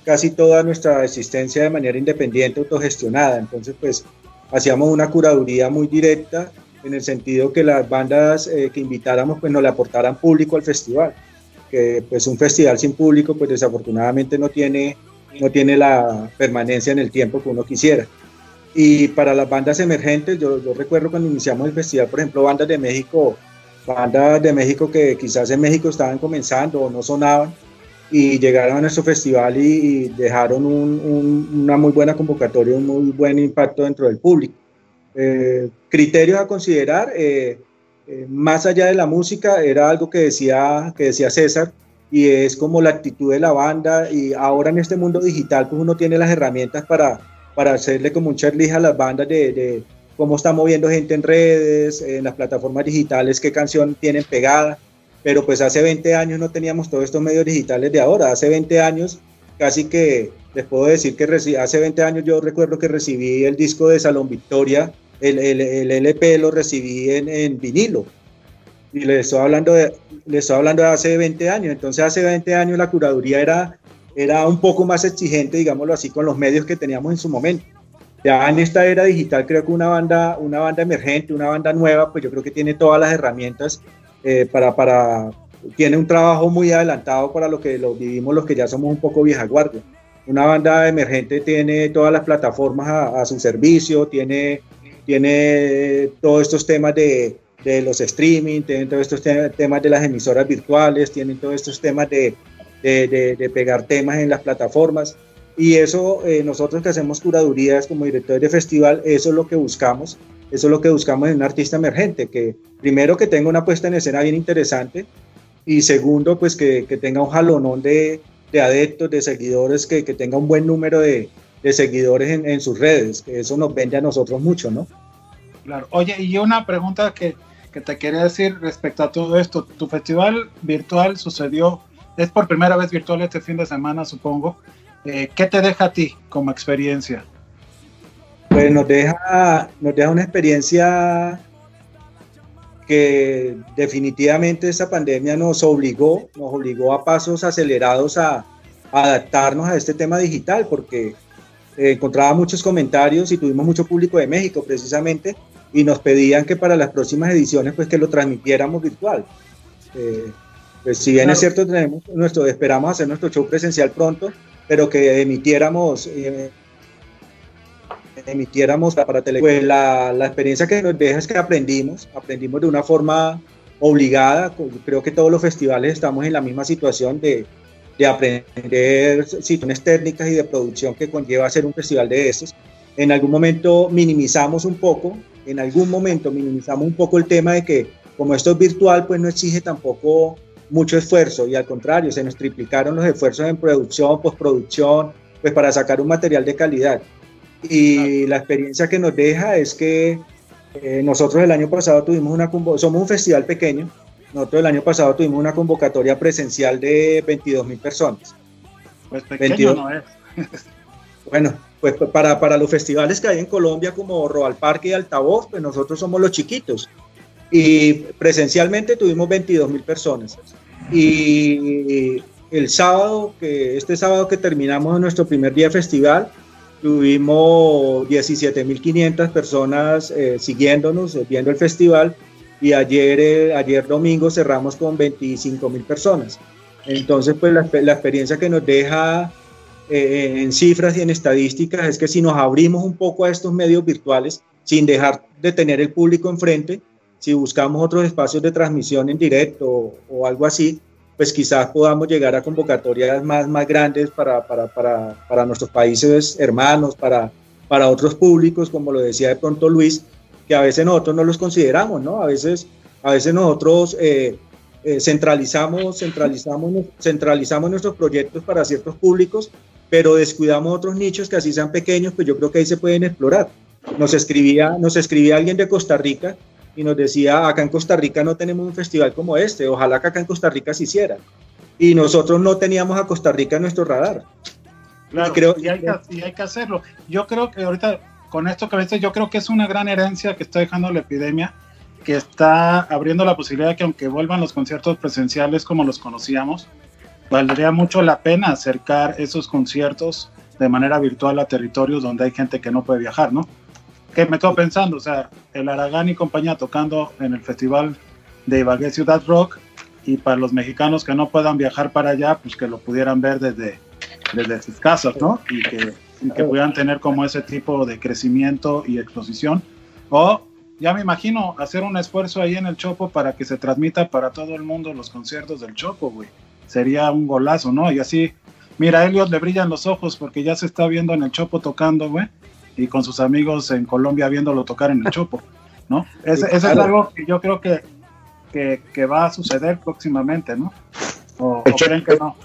casi toda nuestra existencia de manera independiente, autogestionada. Entonces, pues hacíamos una curaduría muy directa en el sentido que las bandas que invitáramos pues nos le aportaran público al festival. Que pues un festival sin público pues desafortunadamente no tiene, no tiene la permanencia en el tiempo que uno quisiera. Y para las bandas emergentes, yo, yo, recuerdo cuando iniciamos el festival, por ejemplo, bandas de México, bandas de México que quizás en México estaban comenzando o no sonaban, y llegaron a nuestro festival y, dejaron un, una muy buena convocatoria, un muy buen impacto dentro del público. Eh, criterios a considerar, eh, eh, más allá de la música, era algo que decía, que decía César, y es como la actitud de la banda, y ahora en este mundo digital, pues uno tiene las herramientas para para hacerle como un checklist a las bandas de, cómo está moviendo gente en redes, en las plataformas digitales, qué canción tienen pegada. Pero pues hace 20 años no teníamos todos estos medios digitales de ahora. Hace 20 años, casi que les puedo decir que hace 20 años yo recuerdo que recibí el disco de Salón Victoria, el, el, LP lo recibí en, en, vinilo. Y les estoy, hablando de, les estoy hablando de hace 20 años. Entonces hace 20 años la curaduría era era un poco más exigente, digámoslo así, con los medios que teníamos en su momento. Ya en esta era digital creo que una banda, una banda emergente, una banda nueva, pues yo creo que tiene todas las herramientas eh, para, para, tiene un trabajo muy adelantado para lo que lo vivimos los que ya somos un poco vieja guardia. Una banda emergente tiene todas las plataformas a, su servicio, tiene, tiene todos estos temas de, de los streaming, tiene todos estos temas de las emisoras virtuales, tienen todos estos temas de, de, pegar temas en las plataformas. Y eso, eh, nosotros que hacemos curadurías como directores de festival, eso es lo que buscamos. Eso es lo que buscamos en un artista emergente, que primero que tenga una puesta en escena bien interesante y segundo, pues que, tenga un jalonón de, adeptos, de seguidores, que, tenga un buen número de, seguidores en, sus redes, que eso nos vende a nosotros mucho, ¿no? Claro. Oye, y una pregunta que, que te quería decir respecto a todo esto. Tu festival virtual sucedió es por primera vez virtual este fin de semana, supongo. Eh, ¿Qué te deja a ti como experiencia? Pues nos deja, nos deja una experiencia que definitivamente esta pandemia nos obligó, nos obligó a pasos acelerados a, adaptarnos a este tema digital, porque eh, encontraba muchos comentarios y tuvimos mucho público de México precisamente, y nos pedían que para las próximas ediciones pues que lo transmitiéramos virtual. Eh, pues si bien es cierto, tenemos nuestro, esperamos hacer nuestro show presencial pronto, pero que emitiéramos, eh, emitiéramos para televisión. Pues la, la, experiencia que nos deja es que aprendimos, aprendimos de una forma obligada. Creo que todos los festivales estamos en la misma situación de, de aprender situaciones técnicas y de producción que conlleva hacer un festival de esos. En algún momento minimizamos un poco, en algún momento minimizamos un poco el tema de que como esto es virtual, pues no exige tampoco mucho esfuerzo y al contrario, se nos triplicaron los esfuerzos en producción, postproducción, pues para sacar un material de calidad. Y la experiencia que nos deja es que eh, nosotros el año pasado tuvimos una somos un festival pequeño, nosotros el año pasado tuvimos una convocatoria presencial de 22 mil personas. Pues pequeño no es. bueno, pues para, para los festivales que hay en Colombia como Roal Parque y Altavoz, pues nosotros somos los chiquitos. Y presencialmente tuvimos 22 mil personas. Y el sábado, que este sábado que terminamos nuestro primer día de festival, tuvimos 17.500 personas eh, siguiéndonos, eh, viendo el festival, y ayer, eh, ayer domingo cerramos con 25.000 personas. Entonces, pues la, la, experiencia que nos deja en cifras y en estadísticas es que si nos abrimos un poco a estos medios virtuales, sin dejar de tener el público enfrente, si buscamos otros espacios de transmisión en directo o, algo así, pues quizás podamos llegar a convocatorias más, más grandes para, para, para, para nuestros países hermanos, para, para otros públicos, como lo decía de pronto Luis, que a veces nosotros no los consideramos, ¿no? A veces, a veces nosotros eh, eh, centralizamos, centralizamos, centralizamos nuestros proyectos para ciertos públicos, pero descuidamos otros nichos que así sean pequeños, pues yo creo que ahí se pueden explorar. Nos escribía, nos escribía alguien de Costa Rica y nos decía, acá en Costa Rica no tenemos un festival como este, ojalá que acá en Costa Rica se hiciera. Y nosotros no teníamos a Costa Rica en nuestro radar. Claro, y, creo, y, hay, que, y hay que hacerlo. Yo creo que ahorita, con esto que ves, yo creo que es una gran herencia que está dejando la epidemia, que está abriendo la posibilidad de que aunque vuelvan los conciertos presenciales como los conocíamos, valdría mucho la pena acercar esos conciertos de manera virtual a territorios donde hay gente que no puede viajar, ¿no? Que me quedo pensando, o sea, el Aragán y compañía tocando en el festival de Ibagué Ciudad Rock y para los mexicanos que no puedan viajar para allá, pues que lo pudieran ver desde, desde sus casas, ¿no? Y que, y que pudieran tener como ese tipo de crecimiento y exposición. O ya me imagino hacer un esfuerzo ahí en el Chopo para que se transmita para todo el mundo los conciertos del Chopo, güey. Sería un golazo, ¿no? Y así, mira, a Elliot le brillan los ojos porque ya se está viendo en el Chopo tocando, güey y con sus amigos en Colombia viéndolo tocar en el Chopo, ¿no? Ese, es algo que yo creo que, que, va a suceder próximamente, ¿no? ¿O, ¿El, creen que no?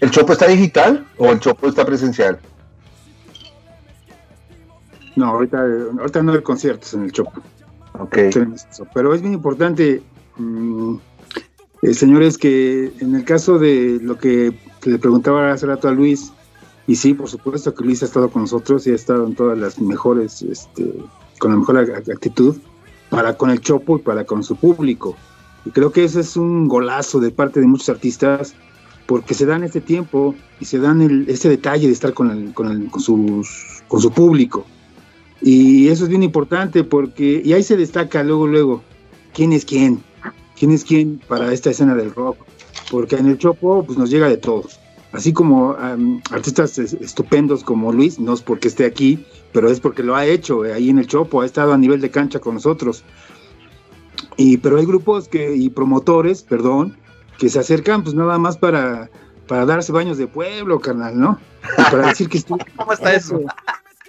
¿El Chopo está digital o el Chopo está presencial? No, ahorita, ahorita no hay conciertos en el Chopo. Ok. Pero es bien importante, mm, eh, señores, que en el caso de lo que le preguntaba hace rato a Luis, y sí, por supuesto que Luis ha estado con nosotros y ha estado en todas las mejores, este, con la mejor actitud para con el Chopo y para con su público. Y creo que ese es un golazo de parte de muchos artistas porque se dan este tiempo y se dan el, ese detalle de estar con, el, con, el, con, sus, con su público. Y eso es bien importante porque, y ahí se destaca luego, luego, quién es quién, quién es quién para esta escena del rock. Porque en el Chopo pues nos llega de todos así como artistas estupendos como Luis, no es porque esté aquí, pero es porque lo ha hecho eh, ahí en el Chopo, ha estado a nivel de cancha con nosotros. Y, pero hay grupos que, y promotores, perdón, que se acercan pues nada más para, para darse baños de pueblo, carnal, ¿no? para decir que estuve... ¿Cómo está eso?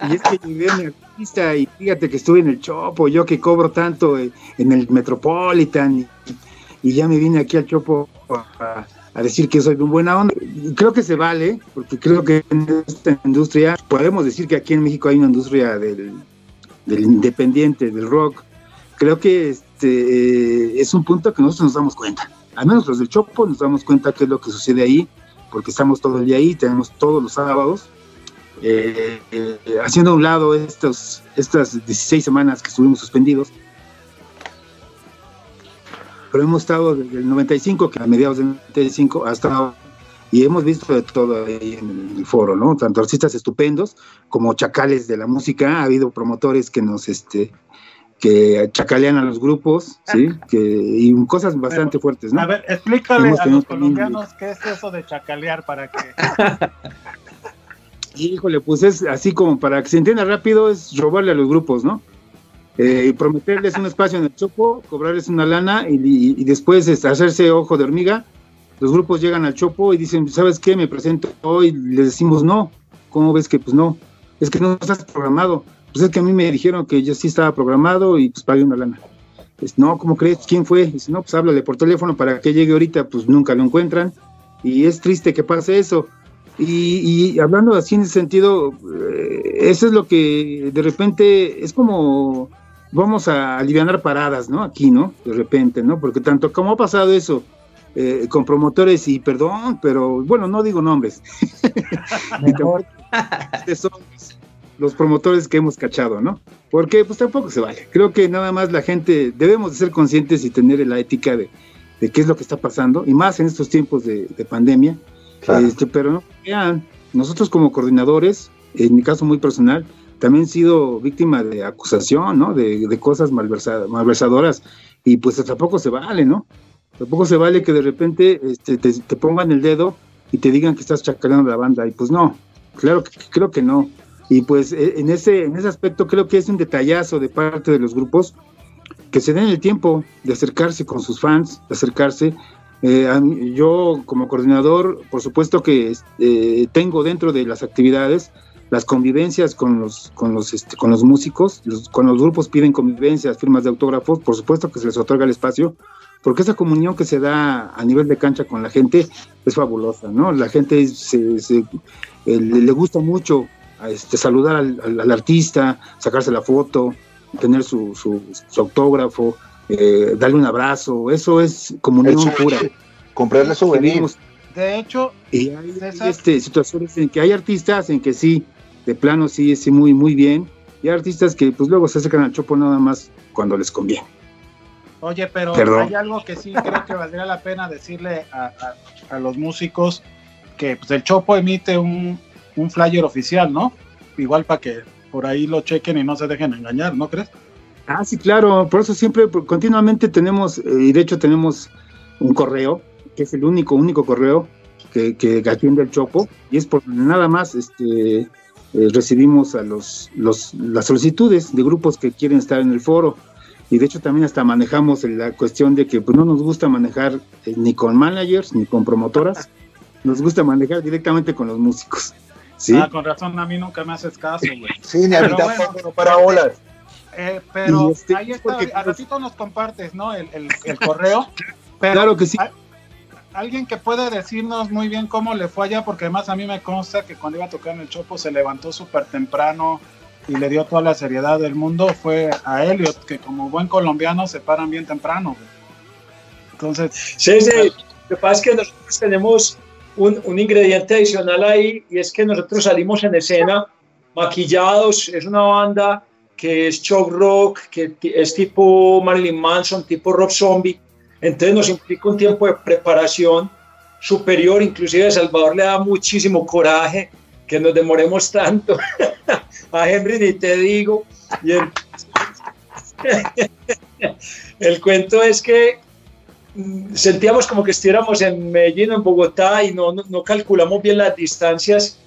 Y es que llegué a mi artista y fíjate que estuve en el Chopo, yo que cobro tanto eh, en el Metropolitan y, y ya me vine aquí al Chopo a, a decir que soy un buena onda. Creo que se vale, porque creo que en esta industria, podemos decir que aquí en México hay una industria del, independiente, del rock. Creo que este es un punto que nosotros nos damos cuenta. Al menos los del Chopo nos damos cuenta qué es lo que sucede ahí, porque estamos todo el día ahí, tenemos todos los sábados. Eh, eh, haciendo a un lado estos, estas 16 semanas que estuvimos suspendidos, pero hemos estado desde el 95, que a mediados del 95 hasta y hemos visto de todo ahí en el foro, ¿no? Tanto artistas estupendos como chacales de la música, ha habido promotores que nos, este, que chacalean a los grupos, ¿sí? Que, y cosas bastante fuertes, ¿no? A ver, explícale a los colombianos qué es eso de chacalear para que... Híjole, pues es así como para que se entienda rápido, es robarle a los grupos, ¿no? Eh, prometerles un espacio en el Chopo, cobrarles una lana y, después este, hacerse ojo de hormiga. Los grupos llegan al Chopo y dicen, ¿sabes qué? Me presento hoy, les decimos no. ¿Cómo ves que pues no? Es que no estás programado. Pues es que a mí me dijeron que yo sí estaba programado y pues pagué una lana. Pues, no, ¿cómo crees? ¿Quién fue? Dice, no, pues háblale por teléfono para que llegue ahorita, pues nunca lo encuentran. Y es triste que pase eso. Y, hablando así en ese sentido, eh, eso es lo que de repente es como vamos a aliviar paradas, ¿no? Aquí, ¿no? De repente, ¿no? Porque tanto como ha pasado eso eh, con promotores y perdón, pero bueno, no digo nombres. son los promotores que hemos cachado, ¿no? Porque pues tampoco se vale. Creo que nada más la gente debemos de ser conscientes y tener la ética de, qué es lo que está pasando, y más en estos tiempos de, pandemia. Este, pero no, vean, nosotros como coordinadores, en mi caso muy personal, también sido víctima de acusación, ¿no? De, cosas malversadoras, y pues tampoco se vale, ¿no? Tampoco se vale que de repente este, te, pongan el dedo y te digan que estás chacarando la banda, y pues no, claro que creo que no. Y pues e, en ese, en ese aspecto creo que es un detallazo de parte de los grupos que se den el tiempo de acercarse con sus fans, de acercarse. Eh, yo como coordinador, por supuesto que eh, tengo dentro de las actividades las convivencias con los, con los, este, con los músicos, cuando los grupos piden convivencias, firmas de autógrafos, por supuesto que se les otorga el espacio, porque esa comunión que se da a nivel de cancha con la gente es fabulosa, ¿no? La gente se, eh, le gusta mucho este, saludar al, artista, sacarse la foto, tener su, su, autógrafo, eh, darle un abrazo, eso es comunión pura. Comprarle souvenirs. De hecho, y hay este, situaciones en que hay artistas en que sí, de plano sí, sí, muy, muy bien. Y artistas que pues luego se acercan al chopo nada más cuando les conviene. Oye, pero hay algo que sí creo que valdría la pena decirle a, los músicos que pues, el Chopo emite un, flyer oficial, ¿no? Igual para que por ahí lo chequen y no se dejen engañar, ¿no crees? Ah, sí, claro, por eso siempre, continuamente tenemos, eh, y de hecho tenemos un correo, que es el único, único correo que, que atiende el Chopo, y es por nada más este, eh, recibimos a los, los, las solicitudes de grupos que quieren estar en el foro. Y de hecho también hasta manejamos la cuestión de que pues, no nos gusta manejar eh, ni con managers ni con promotoras, nos gusta manejar directamente con los músicos. ¿sí? Ah, con razón, a mí nunca me haces caso, güey. Sí, ni a para olas. Eh, pero este, ahí está, a ratito nos compartes, ¿no? El, el, correo. claro que sí alguien que puede decirnos muy bien cómo le fue allá, porque además a mí me consta que cuando iba a tocar en el Chopo se levantó súper temprano y le dio toda la seriedad del mundo, fue a Elliot, que como buen colombiano se paran bien temprano. Entonces... Sí, sí, lo que pasa es que nosotros tenemos un, un ingrediente adicional ahí y es que nosotros salimos en escena maquillados, es una banda que es shock rock, que es tipo Marilyn Manson, tipo rock zombie, entonces nos implica un tiempo de preparación superior, inclusive Salvador le da muchísimo coraje que nos demoremos tanto. a Henry ni te digo. el... cuento es que mm, sentíamos como que estuviéramos en Medellín, en Bogotá, y no, no, calculamos bien las distancias.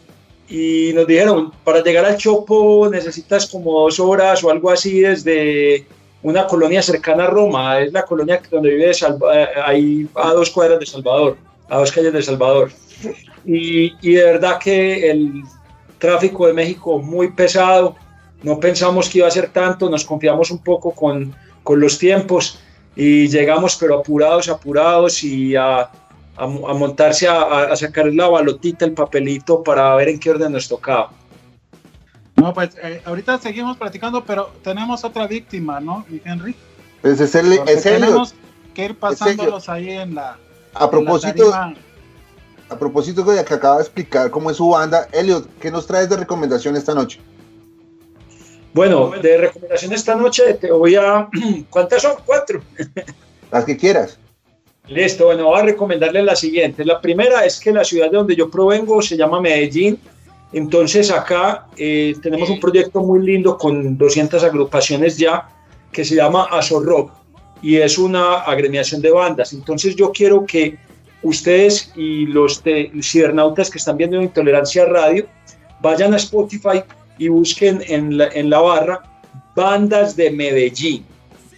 Y nos dijeron, para llegar al Chopo necesitas como dos horas o algo así desde una colonia cercana a Roma, es la colonia donde vive eh, ahí a dos cuadras de Salvador, a dos calles de Salvador. Y, y, de verdad que el tráfico de México muy pesado, no pensamos que iba a ser tanto, nos confiamos un poco con, con los tiempos y llegamos pero apurados, apurados y a, a, montarse a, a, sacar la balotita, el papelito para ver en qué orden nos tocaba. No, pues eh, ahorita seguimos platicando, pero tenemos otra víctima, ¿no, mi Henry? Pues es, el, es Tenemos que ir pasándolos ahí en la. A propósito, a propósito de que acaba de explicar cómo es su banda, Elliot, ¿qué nos traes de recomendación esta noche? Bueno, de recomendación esta noche te voy a. ¿Cuántas son? Cuatro. Las que quieras. Listo, bueno, voy a recomendarle la siguiente. La primera es que la ciudad de donde yo provengo se llama Medellín entonces acá eh, tenemos un proyecto muy lindo con 200 agrupaciones ya que se llama Rock y es una agremiación de bandas. Entonces yo quiero que ustedes y los cibernautas que están viendo Intolerancia Radio vayan a Spotify y busquen en la, en la barra Bandas de Medellín.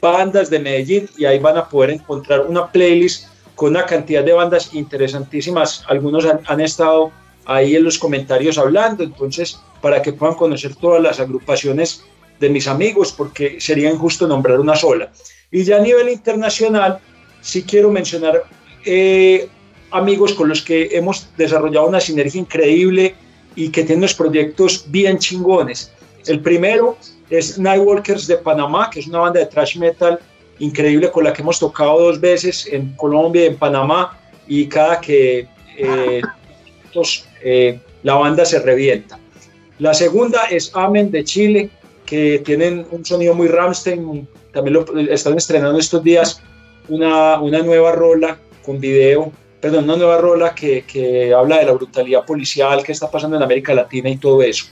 Bandas de Medellín y ahí van a poder encontrar una playlist con una cantidad de bandas interesantísimas. Algunos han, estado ahí en los comentarios hablando, entonces para que puedan conocer todas las agrupaciones de mis amigos, porque sería injusto nombrar una sola. Y ya a nivel internacional, sí quiero mencionar eh, amigos con los que hemos desarrollado una sinergia increíble y que tienen unos proyectos bien chingones. El primero es Nightwalkers de Panamá, que es una banda de thrash metal increíble con la que hemos tocado dos veces en Colombia y en Panamá y cada que eh, eh, la banda se revienta. La segunda es Amen de Chile, que tienen un sonido muy Ramstein, también lo están estrenando estos días una, una nueva rola con video, perdón, una nueva rola que, que, habla de la brutalidad policial que está pasando en América Latina y todo eso.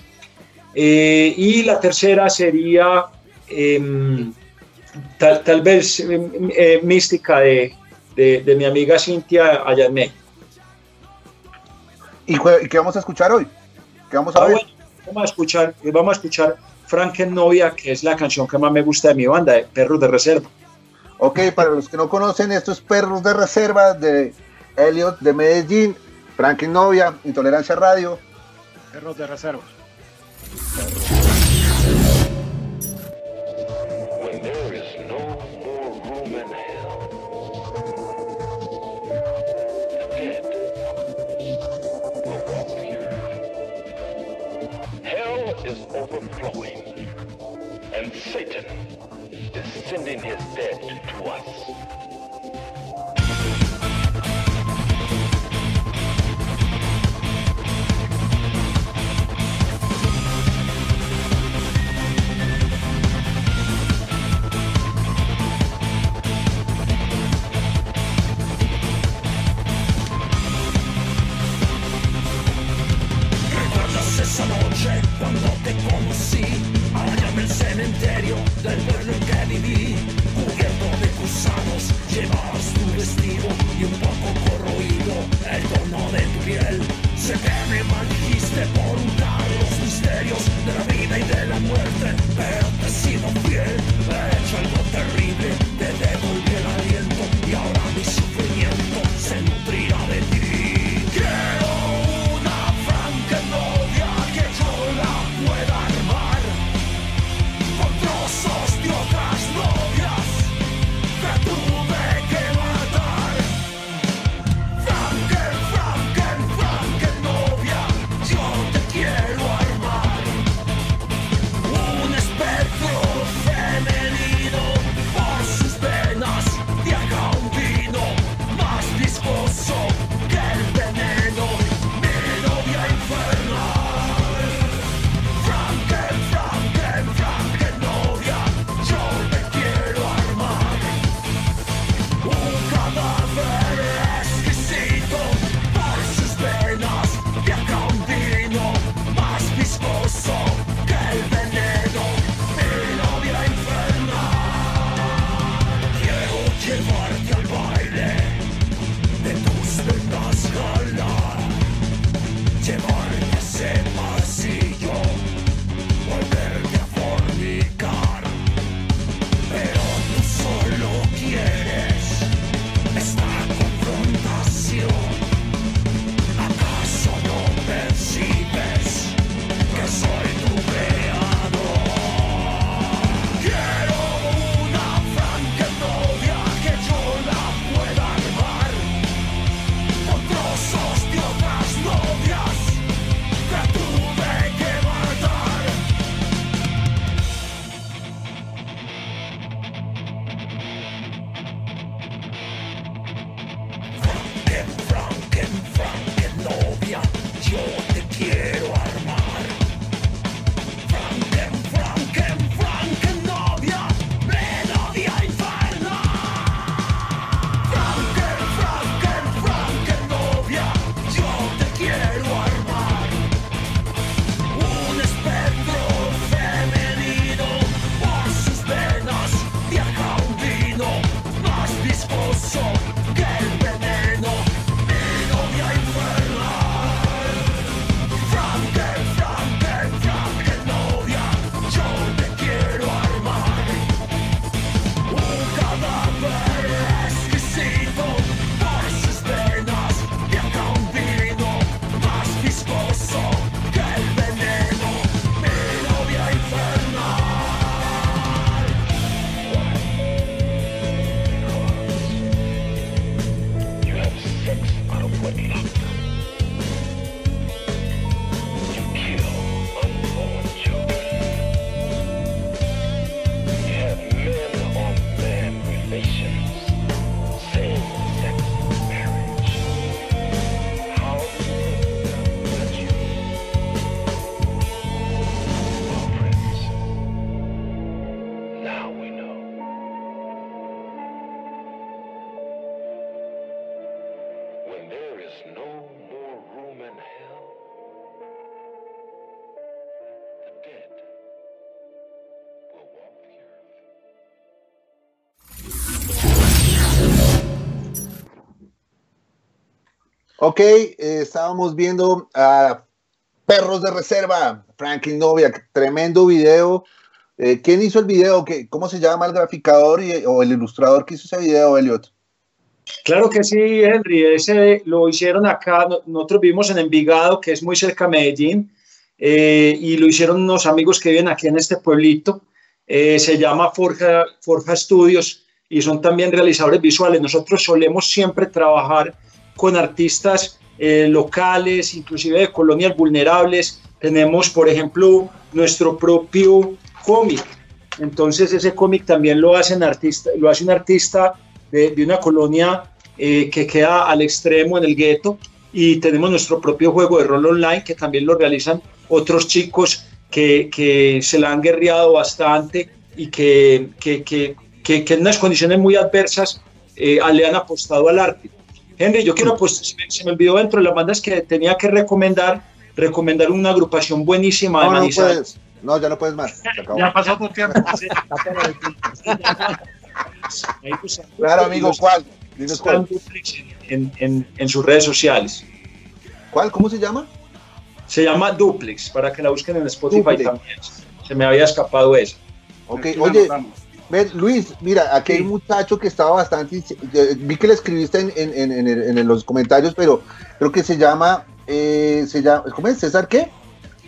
Eh, y la tercera sería em, tal, vez em, eh, mística de, de, mi amiga Cintia Ayané. ¿Y, qué vamos a escuchar hoy? ¿Qué vamos a ah, ver? vamos a escuchar, vamos a escuchar Franken Novia, que es la canción que más me gusta de mi banda, de Perros de Reserva. Ok, para los que no conocen, esto es Perros de Reserva de Elliot de Medellín, Franken Novia, Intolerancia Radio. Perros de Reserva. Overflowing, and Satan is sending his dead to us. Ok, eh, estábamos viendo a Perros de Reserva, Franklin Noviak, tremendo video. Eh, ¿Quién hizo el video? ¿Qué, ¿Cómo se llama el graficador y, o el ilustrador que hizo ese video, Elliot? Claro que sí, Henry. Ese lo hicieron acá. Nosotros vivimos en Envigado, que es muy cerca de Medellín, eh, y lo hicieron unos amigos que viven aquí en este pueblito. Eh, se llama Forja, Forja Studios y son también realizadores visuales. Nosotros solemos siempre trabajar con artistas eh, locales, inclusive de colonias vulnerables. Tenemos, por ejemplo, nuestro propio cómic. Entonces ese cómic también lo, hacen artista, lo hace un artista de, de una colonia eh, que queda al extremo en el gueto y tenemos nuestro propio juego de rol online que también lo realizan otros chicos que, que se la han guerreado bastante y que, que, que, en unas condiciones muy adversas eh, le han apostado al arte. Henry, yo quiero, pues se me, se me, olvidó dentro de las bandas que tenía que recomendar, recomendar una agrupación buenísima de no, no, Manizales. puedes, no, ya no puedes más. se acabó. Ya pasó tu tiempo. Claro, amigo, ¿cuál? Dinos cuál. En, en, en sus redes sociales. ¿Cuál? ¿Cómo se llama? Se llama Duplex, para que la busquen en Spotify Duplex. también. Se me había escapado eso. Ok, oye, anotamos. Luis, mira, aquí hay un muchacho que estaba bastante. Vi que le escribiste en, en- en- en el- en los comentarios, pero creo que se llama. eh, se llama ¿Cómo es? ¿César qué?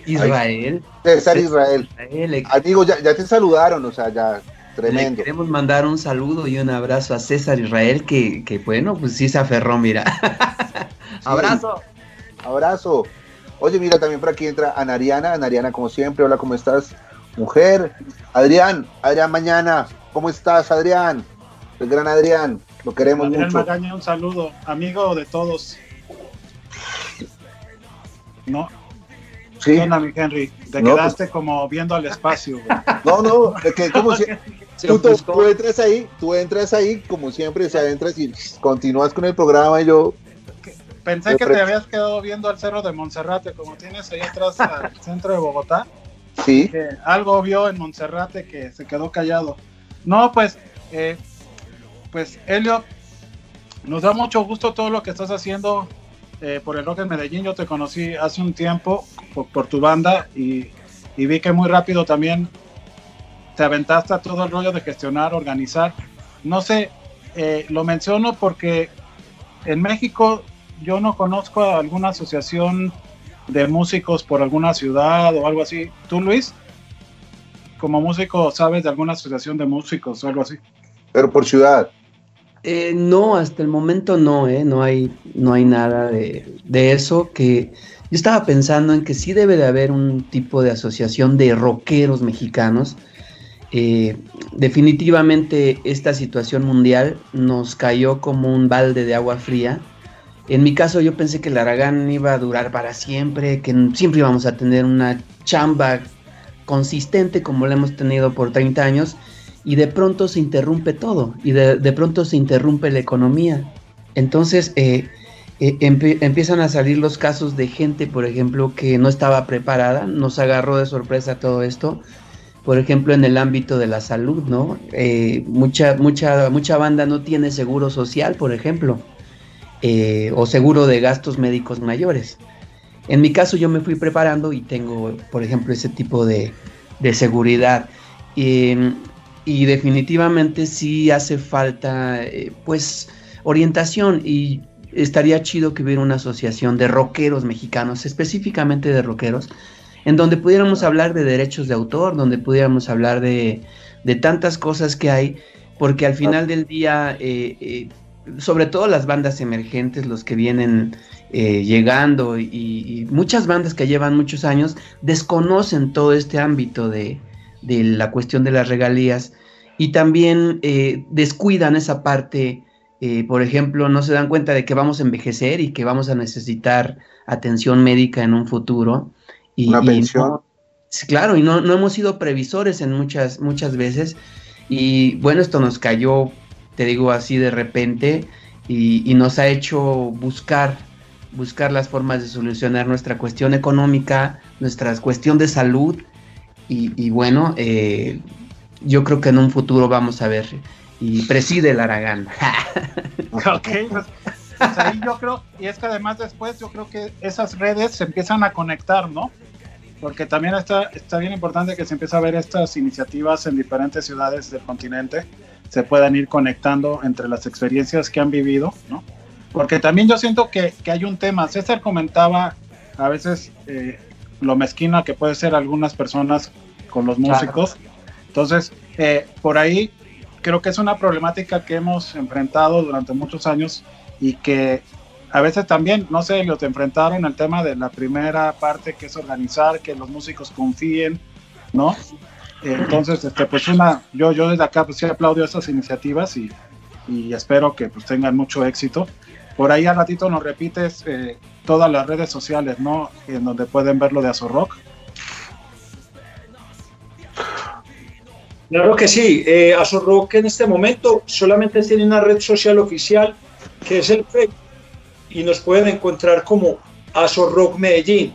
Israel. César Israel. Israel, Amigo, ya, ya te saludaron, o sea, ya, Le tremendo. queremos mandar un saludo y un abrazo a César Israel, que, que bueno, pues sí se aferró, mira. Abrazo. Abrazo. Oye, mira, también por aquí entra Anariana. Anariana, como siempre, hola, ¿cómo estás? Mujer. Adrián, Adrián Mañana, ¿cómo estás, Adrián? El gran Adrián, lo queremos Daniel mucho. Magaña, un saludo, amigo de todos. No, Sí, ¿qué onda, mi Henry? Te No, quedaste como viendo al espacio. güey. no, no, de que como si, tú, entras ahí, tú entras ahí, como siempre, o sea, entras y continúas con el programa y yo, Pensé que te habías quedado viendo al cerro de Monserrate, como tienes ahí atrás al centro de Bogotá. Algo vio en Monserrate que se quedó callado. No, pues, eh, pues, Elliot, nos da mucho gusto todo lo que estás haciendo eh, por el rock en Medellín. Yo te conocí hace un tiempo por, tu banda y, y vi que muy rápido también te aventaste a todo el rollo de gestionar, organizar. No sé, eh, lo menciono porque en México yo no conozco a alguna asociación de músicos por alguna ciudad o algo así. ¿Tú, Luis? Como músico, ¿sabes de alguna asociación de músicos o algo así? pero por ciudad. Eh, no, hasta el momento no, eh, no hay, no hay nada de, de eso que yo estaba pensando en que sí debe de haber un tipo de asociación de rockeros mexicanos. Eh, definitivamente esta situación mundial nos cayó como un balde de agua fría. En mi caso yo pensé que el Aragán iba a durar para siempre, que siempre íbamos a tener una chamba consistente como la hemos tenido por 30 años y de pronto se interrumpe todo y de, de pronto se interrumpe la economía. Entonces eh, eh, empie- empiezan a salir los casos de gente, por ejemplo, que no estaba preparada, nos agarró de sorpresa todo esto. Por ejemplo, en el ámbito de la salud, ¿no? Eh, mucha, mucha, mucha banda no tiene seguro social, por ejemplo, eh, o seguro de gastos médicos mayores. En mi caso, yo me fui preparando y tengo, por ejemplo, ese tipo de, de seguridad. Y, y definitivamente sí hace falta, eh, pues, orientación y estaría chido que hubiera una asociación de rockeros mexicanos, específicamente de rockeros, en donde pudiéramos hablar de derechos de autor, donde pudiéramos hablar de, de tantas cosas que hay, porque al final del día, eh, sobre todo las bandas emergentes, los que vienen eh, llegando y, y muchas bandas que llevan muchos años, desconocen todo este ámbito de, de la cuestión de las regalías y también eh, descuidan esa parte, eh, por ejemplo, no se dan cuenta de que vamos a envejecer y que vamos a necesitar atención médica en un futuro. Y, Una y pensión. no- claro, y no, no hemos sido previsores en muchas, muchas veces. Y bueno, esto nos cayó, te digo así de repente, y, nos ha hecho buscar, buscar las formas de solucionar nuestra cuestión económica, nuestra cuestión de salud. Y, y bueno, eh, yo creo que en un futuro vamos a ver. Y preside el Aragán. Ok, pues, pues ahí yo creo, y es que además después yo creo que esas redes se empiezan a conectar, ¿no? Porque también está, está bien importante que se empiece a ver estas iniciativas en diferentes ciudades del continente, se puedan ir conectando entre las experiencias que han vivido, ¿no? Porque también yo siento que, que hay un tema, César comentaba a veces eh, lo mezquina que puede ser algunas personas con los músicos, entonces eh, por ahí creo que es una problemática que hemos enfrentado durante muchos años y que a veces también, no sé, los enfrentaron el tema de la primera parte que es organizar, que los músicos confíen, ¿no? Entonces, este, pues una, yo, yo desde acá pues sí aplaudo esas iniciativas y, y espero que pues tengan mucho éxito. Por ahí al ratito nos repites eh, todas las redes sociales, ¿no? En donde pueden ver lo de Azorrock. Claro que sí. Eh, Azorrock en este momento solamente tiene una red social oficial que es el Facebook y nos pueden encontrar como Azorrock Medellín.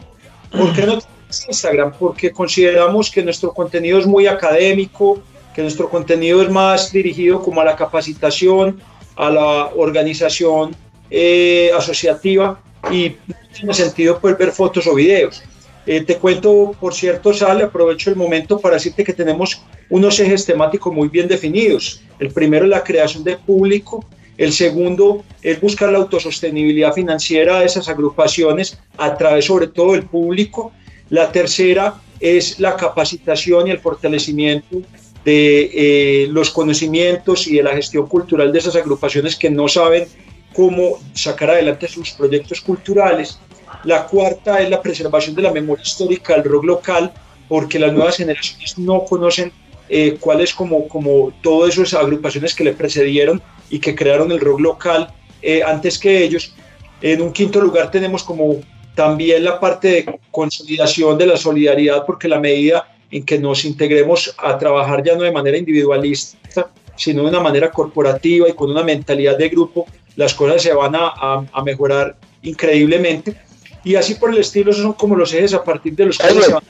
¿Por qué no Instagram? Porque consideramos que nuestro contenido es muy académico, que nuestro contenido es más dirigido como a la capacitación, a la organización eh, asociativa y no tiene sentido pues, ver fotos o videos. Eh, te cuento, por cierto, Sale, aprovecho el momento para decirte que tenemos unos ejes temáticos muy bien definidos. El primero es la creación de público, el segundo es buscar la autosostenibilidad financiera de esas agrupaciones a través sobre todo del público. La tercera es la capacitación y el fortalecimiento de eh, los conocimientos y de la gestión cultural de esas agrupaciones que no saben cómo sacar adelante sus proyectos culturales. La cuarta es la preservación de la memoria histórica del rock local, porque las nuevas generaciones no conocen eh, cuáles como, como todas esas agrupaciones que le precedieron y que crearon el rock local eh, antes que ellos. En un quinto lugar tenemos como también la parte de consolidación de la solidaridad, porque la medida en que nos integremos a trabajar ya no de manera individualista, sino de una manera corporativa y con una mentalidad de grupo, las cosas se van a, a, mejorar increíblemente. Y así por el estilo, esos son como los ejes a partir de los que se van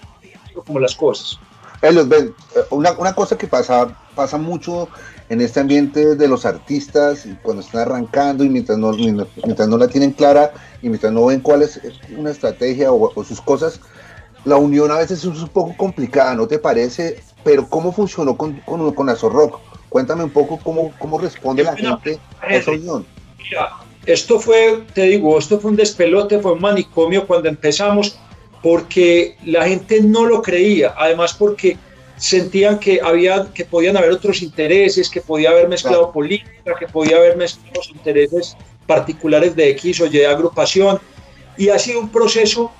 como las cosas. ven, una, una, cosa que pasa, pasa mucho en este ambiente de los artistas cuando están arrancando y mientras no, mientras no la tienen clara y mientras no ven cuál es una estrategia o, o sus cosas, la unión a veces es un poco complicada, ¿no te parece? Pero ¿cómo funcionó con, con, con Azorrock? Cuéntame un poco cómo, cómo responde la gente a esa unión. Mira, esto fue, te digo, esto fue un despelote, fue un manicomio cuando empezamos, porque la gente no lo creía, además porque sentían que, había, que podían haber otros intereses, que podía haber mezclado claro. política, que podía haber mezclado los intereses particulares de X o Y agrupación, y ha sido un proceso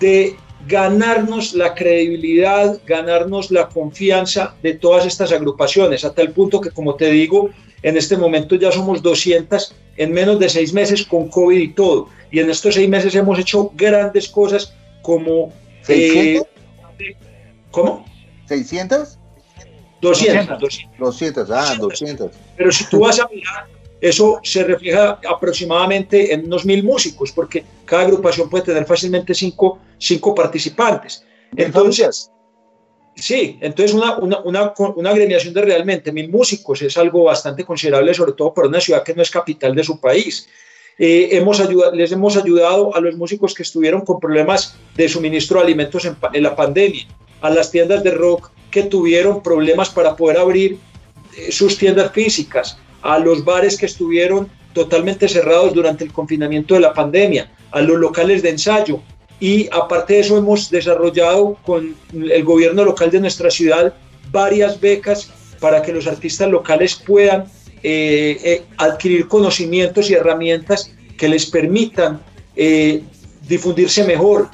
de ganarnos la credibilidad, ganarnos la confianza de todas estas agrupaciones, hasta el punto que, como te digo, en este momento ya somos 200 en menos de seis meses con COVID y todo. Y en estos seis meses hemos hecho grandes cosas como... Eh, ¿Cómo? ¿600? 200, 200. 200, ah, 200. Pero si tú vas a mirar, eso se refleja aproximadamente en unos mil músicos, porque cada agrupación puede tener fácilmente cinco, cinco participantes. Entonces, sí, entonces una, una, una, una, agremiación de realmente mil músicos es algo bastante considerable, sobre todo para una ciudad que no es capital de su país. Eh, hemos ayudado, les hemos ayudado a los músicos que estuvieron con problemas de suministro de alimentos en, en la pandemia, a las tiendas de rock que tuvieron problemas para poder abrir eh, sus tiendas físicas, a los bares que estuvieron totalmente cerrados durante el confinamiento de la pandemia, a los locales de ensayo. Y aparte de eso hemos desarrollado con el gobierno local de nuestra ciudad varias becas para que los artistas locales puedan eh, eh, adquirir conocimientos y herramientas que les permitan difundirse mejor,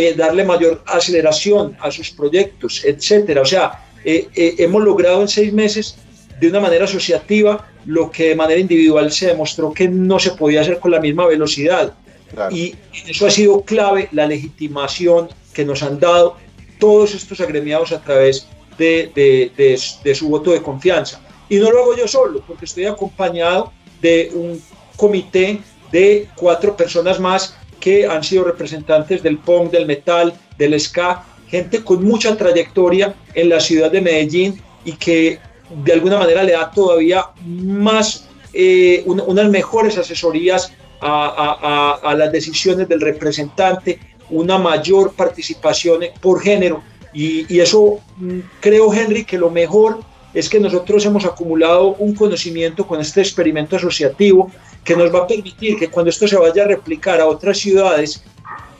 eh, darle mayor aceleración a sus proyectos, etcétera. O sea, hemos logrado en seis meses de una manera asociativa lo que de manera individual se demostró que no se podía hacer con la misma velocidad. Claro. Y eso ha sido clave, la legitimación que nos han dado todos estos agremiados a través de, de, de, de, su voto de confianza. Y no lo hago yo solo, porque estoy acompañado de un comité de cuatro personas más que han sido representantes del punk, del metal, del ska, gente con mucha trayectoria en la ciudad de Medellín y que de alguna manera le da todavía más, eh, una, unas mejores asesorías a, las decisiones del representante, una mayor participación por género. Y, y, eso mm, creo, Henry, que lo mejor es que nosotros hemos acumulado un conocimiento con este experimento asociativo que nos va a permitir que cuando esto se vaya a replicar a otras ciudades,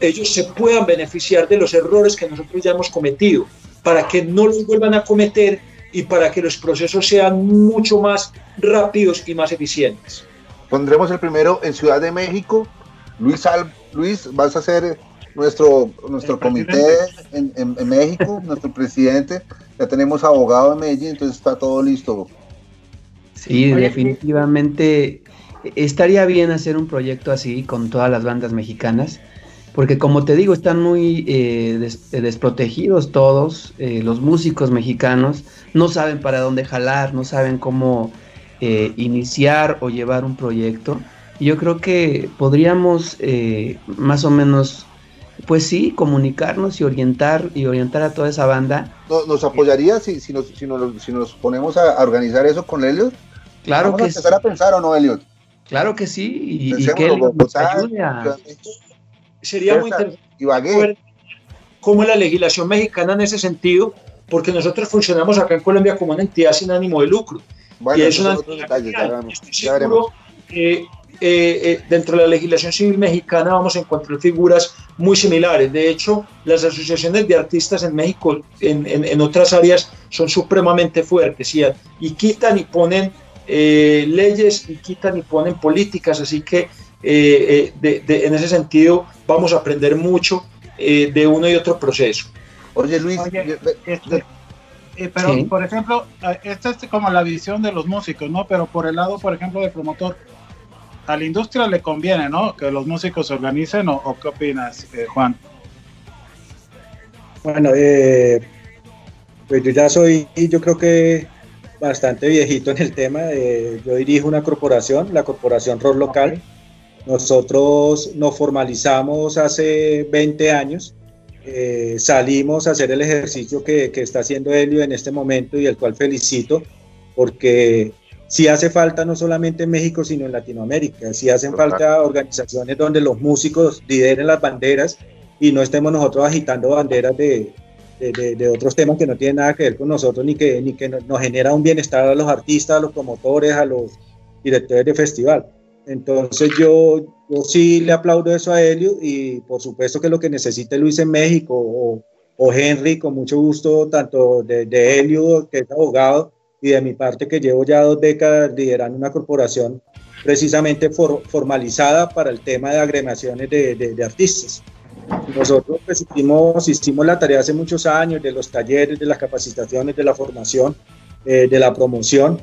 ellos se puedan beneficiar de los errores que nosotros ya hemos cometido, para que no los vuelvan a cometer y para que los procesos sean mucho más rápidos y más eficientes. Pondremos el primero en Ciudad de México. Luis, Luis vas a ser nuestro, nuestro comité en, en, México, nuestro presidente. Ya tenemos abogado en Medellín, entonces está todo listo. Sí, definitivamente estaría bien hacer un proyecto así con todas las bandas mexicanas porque como te digo, están muy eh, eh, desprotegidos todos, eh, los músicos mexicanos, no saben para dónde jalar, no saben cómo iniciar o llevar un proyecto. yo creo que podríamos más o menos, pues sí, comunicarnos y orientar y orientar a toda esa banda. ¿Nos apoyaría si, si, nos, si, nos, ponemos a, organizar eso con Elliot? Claro que a empezar a pensar o no, Elliot? Claro que sí, y, que él nos ayude a sería muy interesante cómo la legislación mexicana en ese sentido, porque nosotros funcionamos acá en Colombia como una entidad sin ánimo de lucro. y es una dentro de la legislación civil mexicana vamos a encontrar figuras muy similares. De hecho, las asociaciones de artistas en México, en, en, otras áreas, son supremamente fuertes y, y quitan y ponen eh, leyes y quitan y ponen políticas. Así que eh, eh, en ese sentido vamos a aprender mucho eh, de uno y otro proceso. Oye Luis, este, pero por ejemplo, esta es como la visión de los músicos, ¿no? Pero por el lado, por ejemplo, del promotor, a la industria le conviene, ¿no? Que los músicos se organicen o, qué opinas, Juan? Bueno, pues yo ya soy, yo creo que bastante viejito en el tema. yo dirijo una corporación, la corporación ROR Local. Nosotros nos formalizamos hace 20 años, eh, salimos a hacer el ejercicio que, está haciendo Helio en este momento y el cual felicito, porque sí hace falta no solamente en México, sino en Latinoamérica, sí hacen falta organizaciones donde los músicos lideren las banderas y no estemos nosotros agitando banderas de, de, otros temas que no tienen nada que ver con nosotros ni que, ni que nos genera un bienestar a los artistas, a los promotores, a los directores de festival. Entonces yo, yo sí le aplaudo eso a Helio y por supuesto que lo que necesite Luis en México o, o Henry, con mucho gusto, tanto de, de, Helio, que es abogado, y de mi parte que llevo ya dos décadas liderando una corporación precisamente formalizada para el tema de agremiaciones de, de, artistas. Nosotros pues, hicimos, hicimos la tarea hace muchos años de los talleres, de las capacitaciones, de la formación, eh, de la promoción,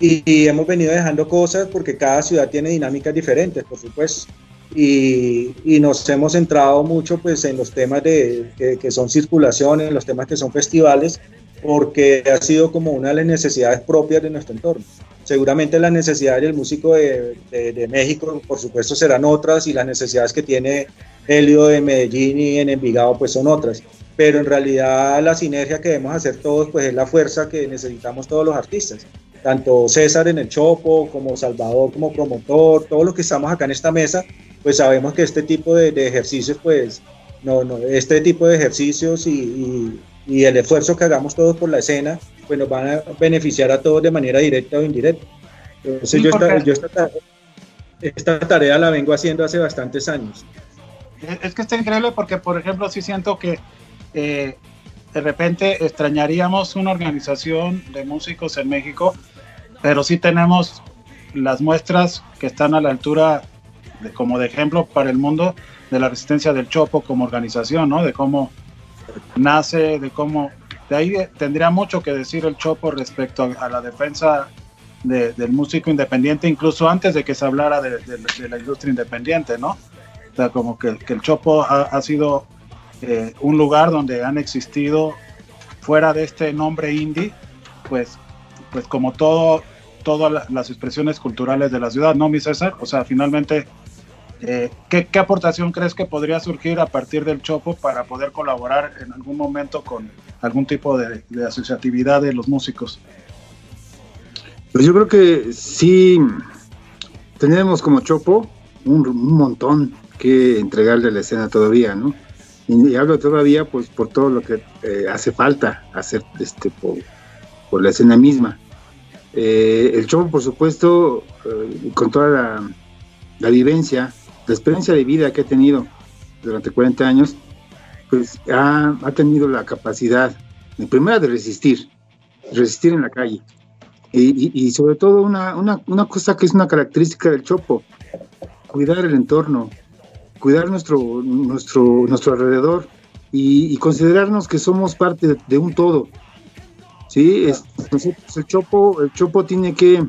y, hemos venido dejando cosas porque cada ciudad tiene dinámicas diferentes, por supuesto. Y, y nos hemos centrado mucho pues, en los temas de, que, son circulaciones, en los temas que son festivales, porque ha sido como una de las necesidades propias de nuestro entorno. Seguramente las necesidades del músico de, de, México, por supuesto, serán otras y las necesidades que tiene Helio de Medellín y en Envigado, pues son otras. Pero en realidad la sinergia que debemos hacer todos, pues es la fuerza que necesitamos todos los artistas tanto César en el Chopo, como Salvador como promotor, todos los que estamos acá en esta mesa, pues sabemos que este tipo de, ejercicios, pues, no, no, este tipo de ejercicios y, y, el esfuerzo que hagamos todos por la escena, pues nos van a beneficiar a todos de manera directa o indirecta. Entonces yo, esta, yo esta, tarea, la vengo haciendo hace bastantes años. Es que está increíble porque, por ejemplo, sí siento que eh, de repente extrañaríamos una organización de músicos en México pero sí tenemos las muestras que están a la altura de, como de ejemplo para el mundo de la resistencia del Chopo como organización, ¿no? De cómo nace, de cómo... De ahí tendría mucho que decir el Chopo respecto a, la defensa del músico independiente, incluso antes de que se hablara de, la industria independiente, ¿no? O sea, como que, el Chopo ha, sido eh, un lugar donde han existido, fuera de este nombre indie, pues, pues como todo todas las expresiones culturales de la ciudad, ¿no, mi César? O sea, finalmente, eh, ¿qué, aportación crees que podría surgir a partir del Chopo para poder colaborar en algún momento con algún tipo de, asociatividad de los músicos? Pues yo creo que sí tenemos como Chopo un montón que entregarle la escena todavía, ¿no? Y, y hablo todavía pues por todo lo que eh, hace falta hacer este por, por la escena misma. Eh, el show, por supuesto, eh, con toda la, la vivencia, la experiencia de vida que ha tenido durante 40 años, pues ha, ha tenido la capacidad, en primera, de resistir, resistir en la calle. Y, y- y sobre todo una, una, una cosa que es una característica del Chopo, cuidar el entorno, cuidar nuestro, nuestro, nuestro alrededor y, considerarnos que somos parte de, un todo. Sí, el Chopo, el Chopo tiene que,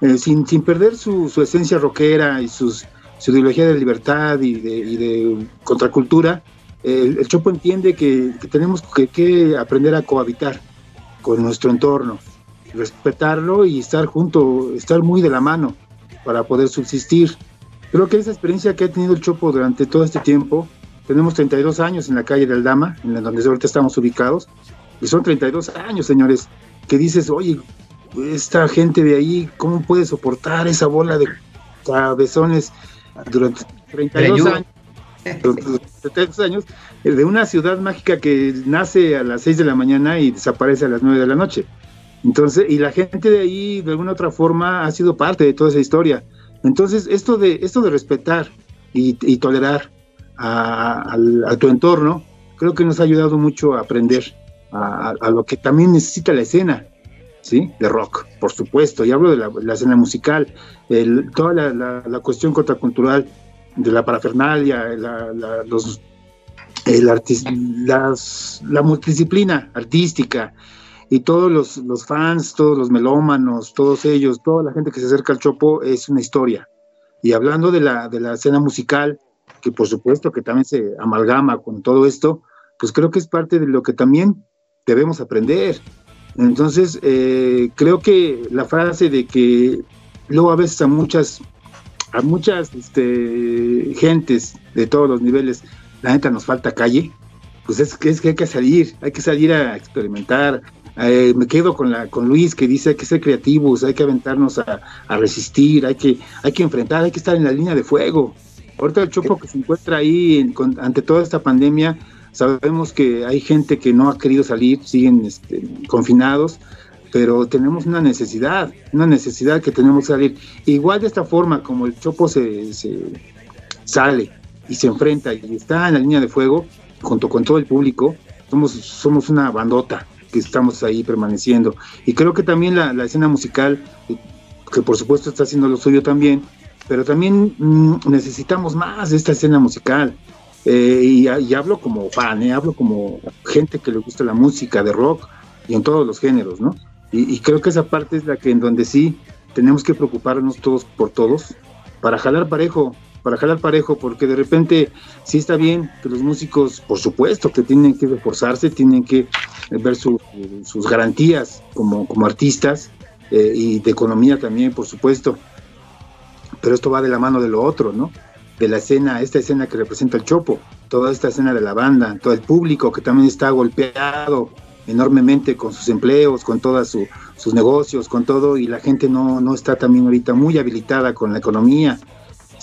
eh, sin, sin perder su, su esencia rockera y sus, su ideología de libertad y de, contracultura, el, Chopo entiende que, que tenemos que, que aprender a cohabitar con nuestro entorno, respetarlo y estar junto, estar muy de la mano para poder subsistir. Creo que esa experiencia que ha tenido el Chopo durante todo este tiempo, tenemos 32 años en la calle del Dama, en la donde ahorita estamos ubicados, y son 32 años, señores, que dices, oye, esta gente de ahí, ¿cómo puede soportar esa bola de cabezones durante 32 Greñudo. años? Durante 32 años, de una ciudad mágica que nace a las 6 de la mañana y desaparece a las 9 de la noche. Entonces, y la gente de ahí, de alguna otra forma, ha sido parte de toda esa historia. Entonces, esto de, esto de respetar y, tolerar a, tu entorno, creo que nos ha ayudado mucho a aprender a, lo que también necesita la escena, ¿sí? De rock, por supuesto. Y hablo de la, escena musical, el- toda la, cuestión contracultural de la parafernalia, los, el artis- las- la multidisciplina artística y todos los, los fans, todos los melómanos, todos ellos, toda la gente que se acerca al Chopo es una historia. Y hablando de la, de la escena musical, que por supuesto que también se amalgama con todo esto, pues creo que es parte de lo que también debemos aprender. Entonces, eh, creo que la frase de que luego a veces a muchas, a muchas este, gentes de todos los niveles, la neta nos falta calle, pues es es que hay que salir, hay que salir a experimentar. Eh, me quedo con, la, con Luis que dice hay que ser creativos, hay que aventarnos a, a resistir, hay que, hay que enfrentar, hay que estar en la línea de fuego. Ahorita el chopo que se encuentra ahí en- con- ante toda esta pandemia, sabemos que hay gente que no ha querido salir, siguen este, confinados, pero tenemos una necesidad, una necesidad que tenemos que salir. Igual de esta forma como el chopo se, se sale y se enfrenta y está en la línea de fuego junto con todo el público, somos, somos una bandota que estamos ahí permaneciendo. Y creo que también la, la escena musical, que por supuesto está haciendo lo suyo también, pero también mm, necesitamos más de esta escena musical. Eh, y, y hablo como fan, eh, hablo como gente que le gusta la música de rock y en todos los géneros, ¿no? Y, y creo que esa parte es la que en donde sí tenemos que preocuparnos todos por todos para jalar parejo, para jalar parejo, porque de repente sí está bien que los músicos, por supuesto, que tienen que reforzarse, tienen que ver su- sus garantías como, como artistas eh, y de economía también, por supuesto. Pero esto va de la mano de lo otro, ¿no? De la escena, esta escena que representa el Chopo, toda esta escena de la banda, todo el público que también está golpeado enormemente con sus empleos, con todos su, sus negocios, con todo, y la gente no, no está también ahorita muy habilitada con la economía.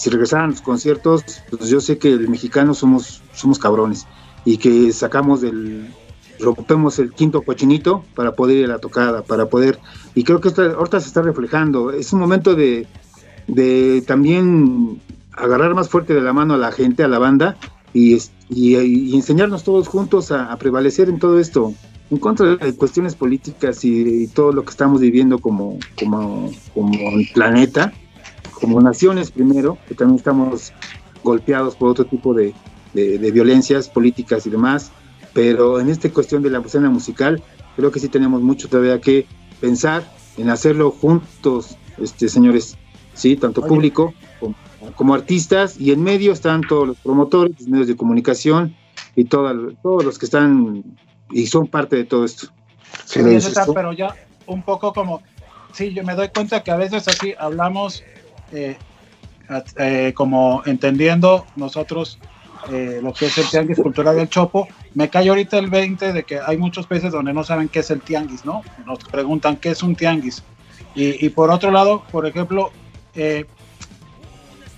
Si regresaran los conciertos, pues yo sé que el mexicano somos, somos cabrones y que sacamos del, rompemos el quinto cochinito para poder ir a la tocada, para poder, y creo que esto ahorita se está reflejando, es un momento de, de también agarrar más fuerte de la mano a la gente, a la banda, y, y, enseñarnos todos juntos a, prevalecer en todo esto, en contra de cuestiones políticas y, y todo lo que estamos viviendo como, como, como planeta, como naciones primero, que también estamos golpeados por otro tipo de, de- de violencias políticas y demás, pero en esta cuestión de la escena musical, creo que sí tenemos mucho todavía que pensar en hacerlo juntos, este señores, sí, tanto Oye. público como, como artistas, y en medio están todos los promotores, los medios de comunicación y toda- todos los que están y son parte de todo esto. Sí, César, tú. pero ya un poco como, sí, yo me doy cuenta que a veces así hablamos eh, eh, como entendiendo nosotros eh, lo que es el tianguis cultural del Chopo. Me cae ahorita el 20 de que hay muchos países donde no saben qué es el tianguis, ¿no? Nos preguntan qué es un tianguis. Y, y por otro lado, por ejemplo, eh,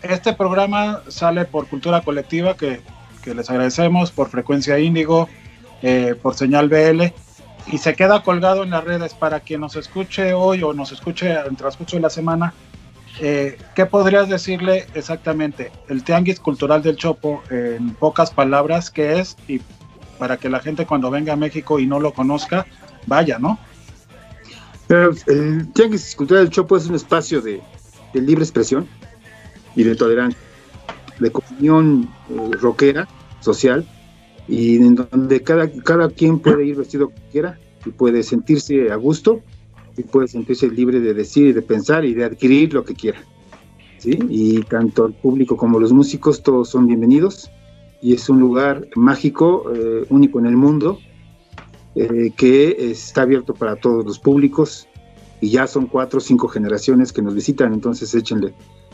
este programa sale por Cultura Colectiva, que, que les agradecemos, por Frecuencia Índigo, eh, por Señal BL, y se queda colgado en las redes para quien nos escuche hoy o nos escuche en transcurso de la semana. Eh, ¿Qué podrías decirle exactamente? El Tianguis Cultural del Chopo, en pocas palabras, ¿qué es? Y para que la gente cuando venga a México y no lo conozca, vaya, ¿no? El Tianguis Cultural del Chopo es un espacio de, de libre expresión y de tolerancia, de comunión eh, rockera, social, y en donde cada, cada quien puede ir vestido como quiera y puede sentirse a gusto y puede sentirse libre de decir y de pensar y de adquirir lo que quiera. ¿sí? Y tanto el público como los músicos, todos son bienvenidos y es un lugar mágico, eh, único en el mundo, eh, que está abierto para todos los públicos y ya son cuatro o cinco generaciones que nos visitan, entonces échenle.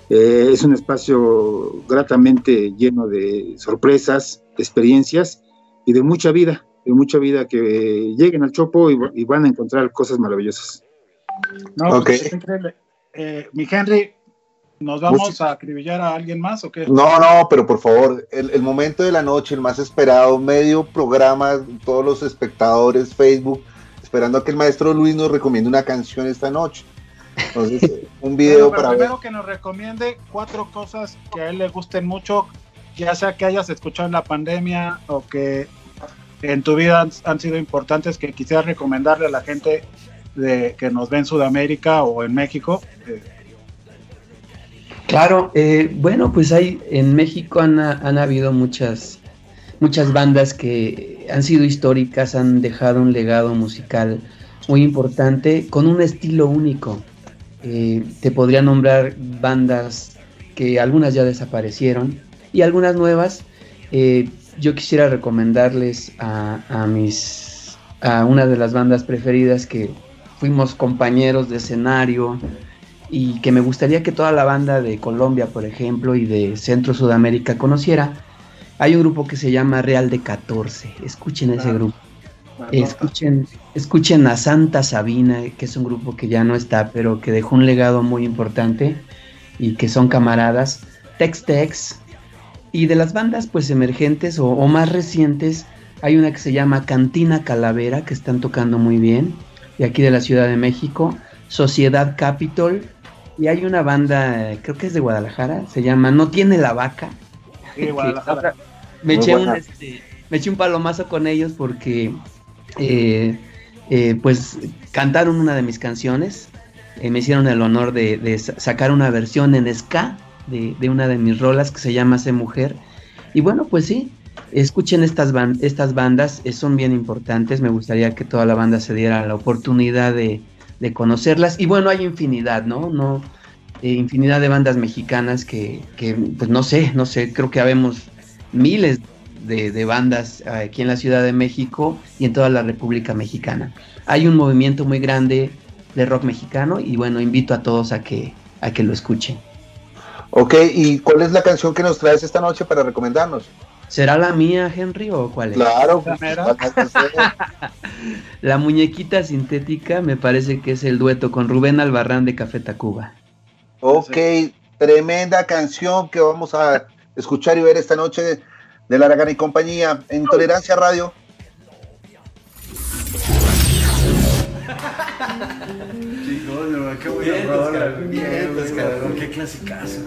Eh, es un espacio gratamente lleno de sorpresas, experiencias y de mucha vida, de mucha vida que lleguen al Chopo y, van a encontrar cosas maravillosas. No, pues, mi Henry, ¿Nos vamos a acribillar a alguien más o qué? No, no, pero por favor, el, momento de la noche, el más esperado, medio programa, todos los espectadores, Facebook, esperando a que el maestro Luis nos recomiende una canción esta noche. Entonces, un video para primero que nos recomiende cuatro cosas que a él le gusten mucho, ya sea que hayas escuchado en la pandemia o que en tu vida han, sido importantes que quisieras recomendarle a la gente de, que nos ve en Sudamérica o en México. Claro, eh, bueno, pues hay en México han, habido muchas, muchas bandas que han sido históricas, han dejado un legado musical muy importante con un estilo único. Eh, te podría nombrar bandas que algunas ya desaparecieron y algunas nuevas. Eh, yo quisiera recomendarles a, mis a una de las bandas preferidas que fuimos compañeros de escenario, y que me gustaría que toda la banda de Colombia, por ejemplo, y de Centro Sudamérica conociera. Hay un grupo que se llama Real de 14. Escuchen ese grupo. Escuchen, escuchen a Santa Sabina, que es un grupo que ya no está, pero que dejó un legado muy importante y que son camaradas. Tex Tex. Y de las bandas pues emergentes o, o más recientes, hay una que se llama Cantina Calavera, que están tocando muy bien, de aquí de la Ciudad de México. Sociedad Capitol, y hay una banda, creo que es de Guadalajara, se llama No tiene la vaca. me, eché un, este, me eché un palomazo con ellos porque eh, eh, pues cantaron una de mis canciones. Eh, me hicieron el honor de, sacar una versión en ska de, de, una de mis rolas que se llama Se Mujer. Y bueno, pues sí, escuchen estas, estas bandas, son bien importantes. Me gustaría que toda la banda se diera la oportunidad de, de conocerlas. Y bueno, hay infinidad, ¿no? no eh, infinidad de bandas mexicanas que, que, pues no sé, no sé, creo que habemos miles de, de, bandas aquí en la Ciudad de México y en toda la República Mexicana. Hay un movimiento muy grande de rock mexicano y bueno, invito a todos a que, a que lo escuchen. Ok, ¿y cuál es la canción que nos traes esta noche para recomendarnos? ¿Será la mía, Henry, o cuál es? Claro, la muñequita sintética me parece que es el dueto con Rubén Albarrán de Café Tacuba. Ok, tremenda canción que vamos a escuchar y ver esta noche de Laragana y compañía en Tolerancia Radio. Chicos, qué Bien, bien, qué clasicazo.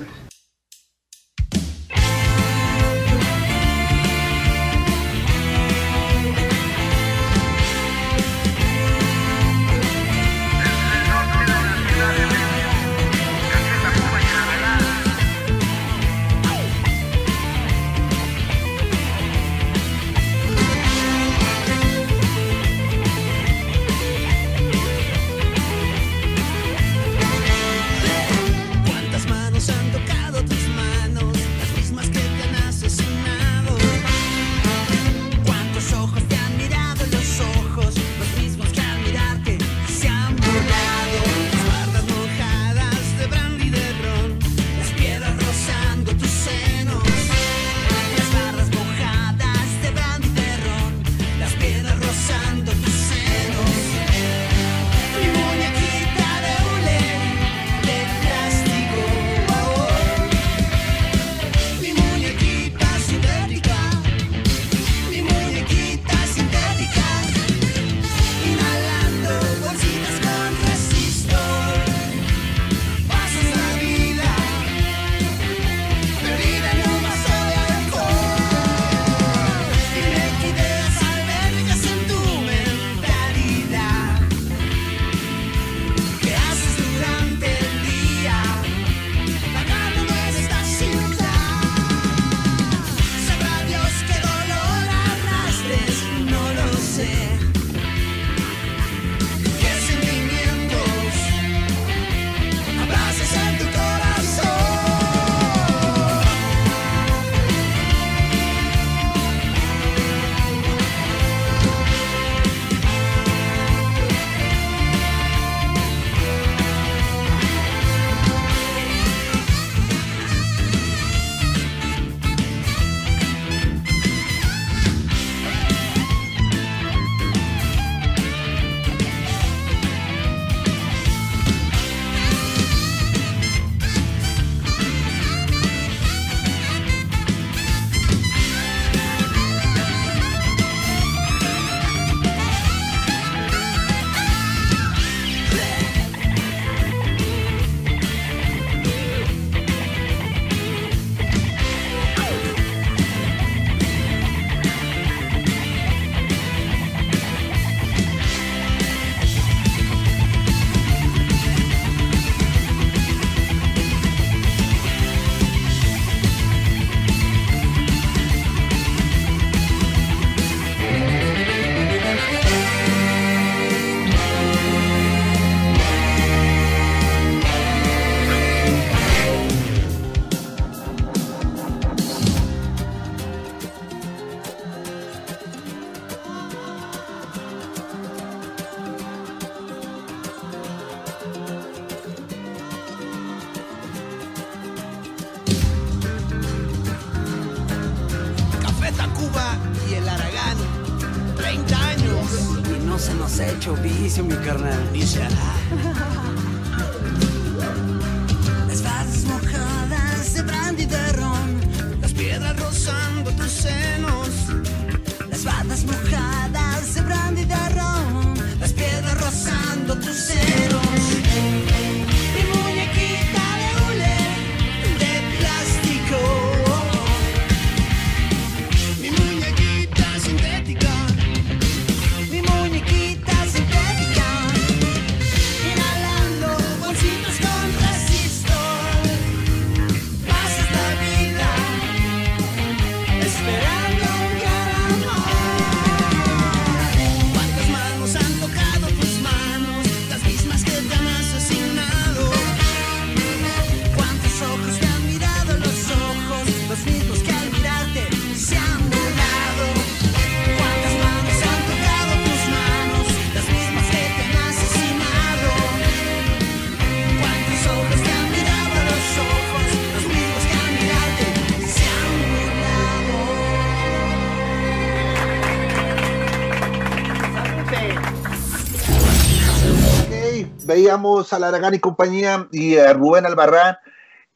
Veíamos a Laragán y compañía y a Rubén Albarrán.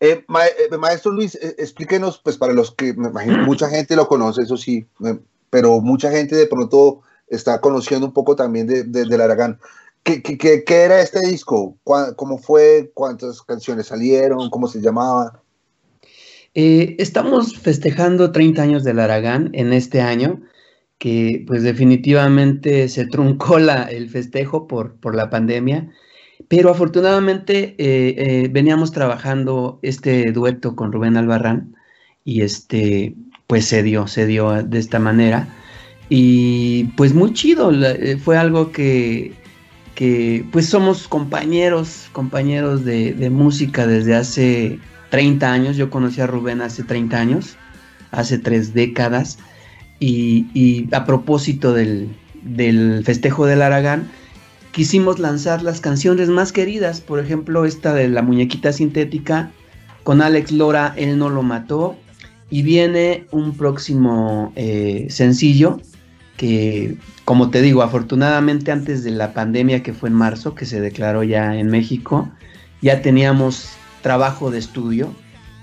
Eh, ma- eh, maestro Luis, eh, explíquenos, pues para los que me imagino mucha gente lo conoce, eso sí, eh, pero mucha gente de pronto está conociendo un poco también de, de, del Aragán. ¿Qué, qué, qué- era este disco? ¿Cuá- ¿Cómo fue? ¿Cuántas canciones salieron? ¿Cómo se llamaba? Eh, estamos festejando 30 años del Aragán en este año, que pues definitivamente se truncó la, el festejo por, por la pandemia, pero afortunadamente eh, eh, veníamos trabajando este dueto con Rubén Albarrán y este pues se dio, se dio de esta manera. Y pues muy chido, eh, fue algo que, que pues somos compañeros, compañeros de, de música desde hace 30 años, yo conocí a Rubén hace 30 años, hace tres décadas, y, y a propósito del, del festejo del Aragán, quisimos lanzar las canciones más queridas, por ejemplo esta de la muñequita sintética, con Alex Lora, Él no lo mató, y viene un próximo eh, sencillo que, como te digo, afortunadamente antes de la pandemia que fue en marzo, que se declaró ya en México, ya teníamos trabajo de estudio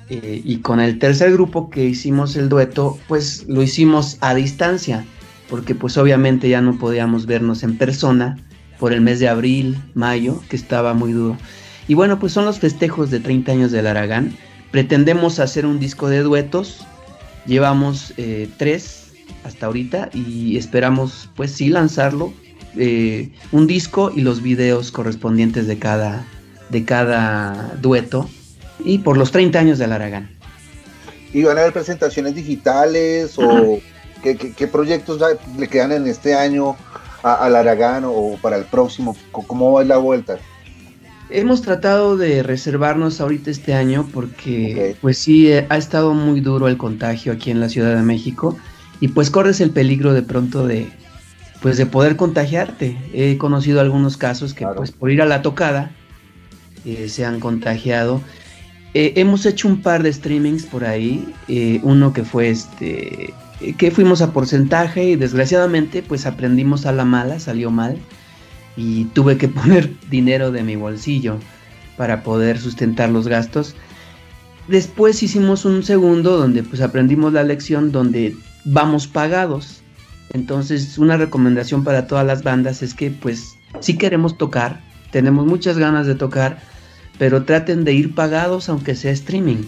eh, y con el tercer grupo que hicimos el dueto, pues lo hicimos a distancia, porque pues obviamente ya no podíamos vernos en persona por el mes de abril, mayo, que estaba muy duro. Y bueno, pues son los festejos de 30 años del Aragán. Pretendemos hacer un disco de duetos, llevamos eh, tres hasta ahorita y esperamos pues sí lanzarlo, eh, un disco y los videos correspondientes de cada, de cada dueto y por los 30 años del Aragán. ¿Y van a haber presentaciones digitales o qué, qué- qué proyectos le quedan en este año a- al Aragán o para el próximo? ¿Cómo- ¿Cómo va la vuelta? Hemos tratado de reservarnos ahorita este año porque pues sí eh, ha estado muy duro el contagio aquí en la Ciudad de México y pues corres el peligro de pronto de pues de poder contagiarte. He conocido algunos casos que Claro. pues por ir a la tocada eh, se han contagiado. Eh, hemos hecho un par de streamings por ahí, eh, uno que fue este que fuimos a porcentaje y desgraciadamente pues aprendimos a la mala, salió mal y tuve que poner dinero de mi bolsillo para poder sustentar los gastos. Después hicimos un segundo donde pues aprendimos la lección donde vamos pagados. Entonces una recomendación para todas las bandas es que pues si queremos tocar, tenemos muchas ganas de tocar, pero traten de ir pagados aunque sea streaming.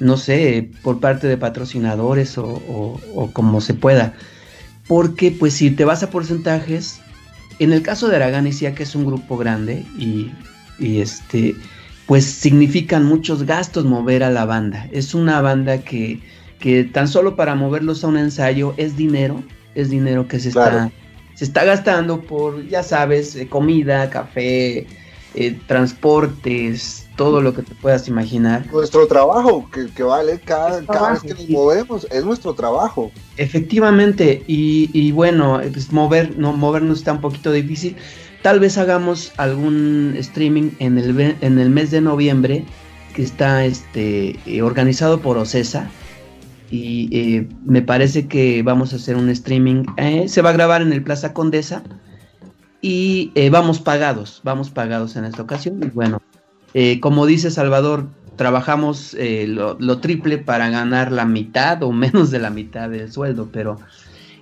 No sé, por parte de patrocinadores o, o- o como se pueda. Porque pues si te vas a porcentajes, en el caso de Aragán decía que es un grupo grande y, y, este pues significan muchos gastos mover a la banda. Es una banda que, que tan solo para moverlos a un ensayo es dinero, es dinero que se Claro. está se está gastando por, ya sabes, eh, comida, café, eh, transportes, todo lo que te puedas imaginar. Nuestro trabajo, que, que vale cada, cada vez que nos sí. movemos, es nuestro trabajo. Efectivamente, y, y bueno, pues mover, no, movernos está un poquito difícil. Tal vez hagamos algún streaming en el, en el mes de noviembre que está este, eh, organizado por OCESA. Y eh, me parece que vamos a hacer un streaming. eh, se va a grabar en el Plaza Condesa. y eh, vamos pagados, vamos pagados en esta ocasión. Y bueno, eh, como dice Salvador, trabajamos eh, lo, triple para ganar la mitad o menos de la mitad del sueldo, pero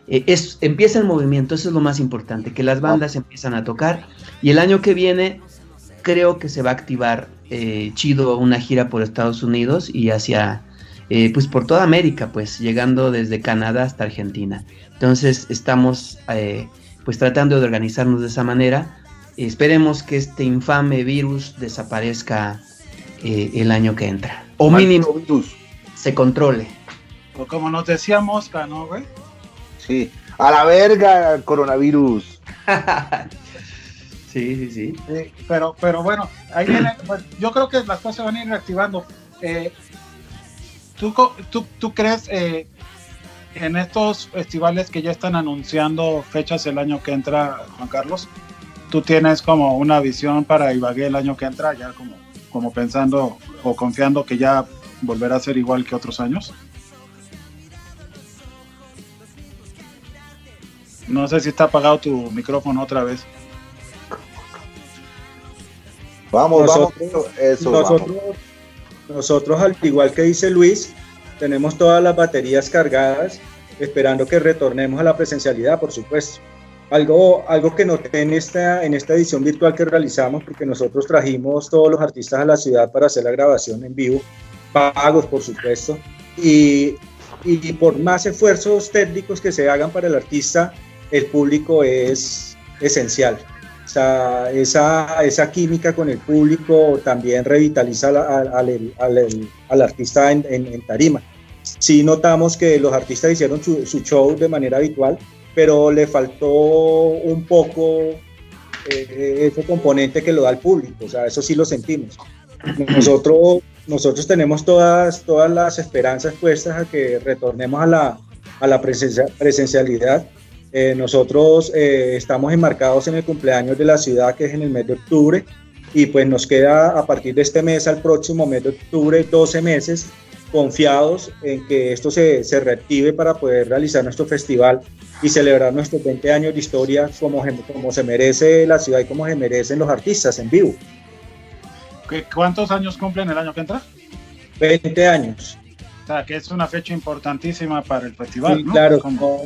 es, empieza el movimiento, eso es lo más importante, que las bandas empiezan a tocar y el año que viene creo que se va a activar chido una gira por Estados Unidos y hacia eh, pues por toda América, pues llegando desde Canadá hasta Argentina. Entonces estamos eh, pues tratando de organizarnos de esa manera. Esperemos que este infame virus desaparezca eh, el año que entra. O mínimo se controle. O como nos decía Mosca, ¿no, güey? Sí. A la verga, coronavirus. sí, sí, sí, Pero, pero bueno, ahí viene, pues, yo creo que las cosas van a ir reactivando. Eh, ¿Tú, tú, crees eh, en estos festivales que ya están anunciando fechas el año que entra, Juan Carlos? ¿Tú tienes como una visión para Ibagué el año que entra, ya como, como pensando o confiando que ya volverá a ser igual que otros años? No sé si está apagado tu micrófono otra vez. Vamos, vamos. Eso, nosotros, nosotros, al igual que dice Luis, tenemos todas las baterías cargadas, esperando que retornemos a la presencialidad, por supuesto. Algo, algo que noté en esta, en esta edición virtual que realizamos, porque nosotros trajimos todos los artistas a la ciudad para hacer la grabación en vivo, pagos, por supuesto, y, y por más esfuerzos técnicos que se hagan para el artista, el público es esencial. O sea, esa, esa química con el público también revitaliza al, al, al, al artista en, en, tarima. Sí notamos que los artistas hicieron su, su, show de manera habitual, pero le faltó un poco eh, ese componente que lo da el público, o sea, eso sí lo sentimos. Nosotros, nosotros tenemos todas, todas las esperanzas puestas a que retornemos a la, a la presencialidad eh, nosotros eh, estamos enmarcados en el cumpleaños de la ciudad, que es en el mes de octubre, y pues nos queda a partir de este mes al próximo mes de octubre 12 meses confiados en que esto se, se reactive para poder realizar nuestro festival y celebrar nuestros 20 años de historia como, como se merece la ciudad y como se merecen los artistas en vivo. ¿Cuántos años cumplen el año que entra? 20 años. O sea, que es una fecha importantísima para el festival. Sí, claro, como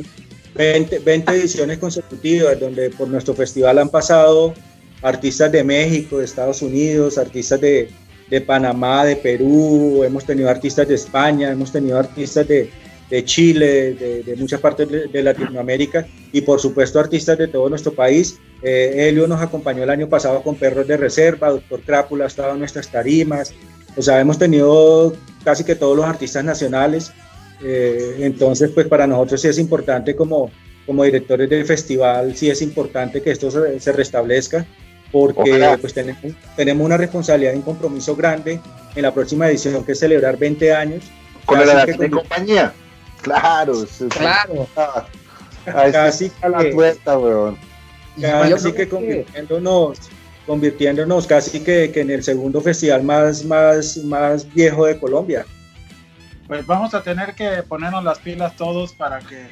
20, 20 ediciones consecutivas donde por nuestro festival han pasado artistas de México, de Estados Unidos, artistas de, de Panamá, de Perú, hemos tenido artistas de España, hemos tenido artistas de, de Chile, de, de, muchas partes de, Latinoamérica y por supuesto artistas de todo nuestro país. Eh, Helio nos acompañó el año pasado con Perros de Reserva, Doctor Crápula ha estado en nuestras tarimas, o sea, hemos tenido casi que todos los artistas nacionales eh, entonces, pues para nosotros sí es importante como, como directores del festival, sí es importante que esto se, restablezca, porque pues tenemos, tenemos una responsabilidad y un compromiso grande en la próxima edición, que es celebrar 20 años. Con la de compañía. Claro, claro. casi a la puerta, weón. Casi que convirtiéndonos, convirtiéndonos casi que, que en el segundo festival más, más, más viejo de Colombia pues vamos a tener que ponernos las pilas todos para que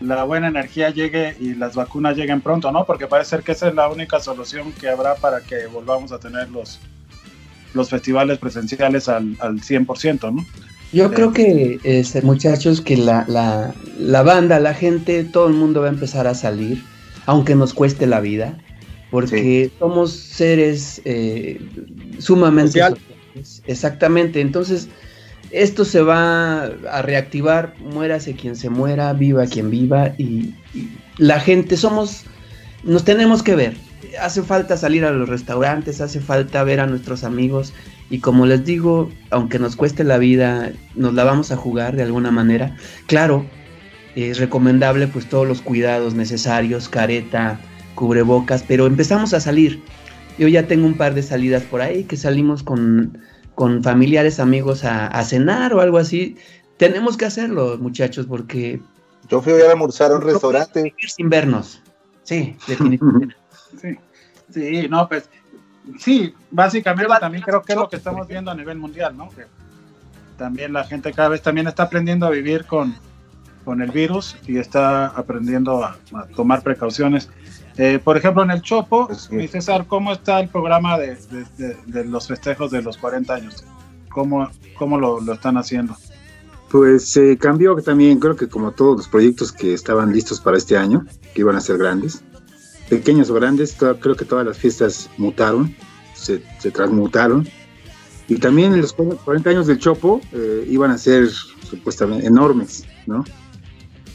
la buena energía llegue y las vacunas lleguen pronto, ¿no? Porque parece ser que esa es la única solución que habrá para que volvamos a tener los, los festivales presenciales al, al 100%, ¿no? Yo creo que, este, muchachos, que la, la, la, banda, la gente, todo el mundo va a empezar a salir, aunque nos cueste la vida, porque somos seres eh, sumamente... Sociales. Exactamente, entonces esto se va a reactivar, muérase quien se muera, viva quien viva y, la gente somos, nos tenemos que ver. Hace falta salir a los restaurantes, hace falta ver a nuestros amigos y como les digo, aunque nos cueste la vida, nos la vamos a jugar de alguna manera. Claro, es recomendable pues todos los cuidados necesarios, careta, cubrebocas, pero empezamos a salir. Yo ya tengo un par de salidas por ahí que salimos con con familiares, amigos a, cenar o algo así, tenemos que hacerlo, muchachos, porque... Yo fui a almorzar a un restaurante. Sin vernos. Sí, definitivamente. sí, sí, no, pues, sí, básicamente también creo que es lo que estamos viendo a nivel mundial, ¿no? Que también la gente cada vez también está aprendiendo a vivir con, con el virus y está aprendiendo a, a tomar precauciones. Eh, por ejemplo, en el Chopo, Pues sí. mi César, ¿cómo está el programa de, de- de- de los festejos de los 40 años? ¿Cómo, cómo lo, lo están haciendo? Pues se cambió también, creo que como todos los proyectos que estaban listos para este año, que iban a ser grandes, pequeños o grandes, creo que todas las fiestas mutaron, se, se transmutaron. Y también los 40 años del Chopo eh, iban a ser supuestamente enormes, ¿no?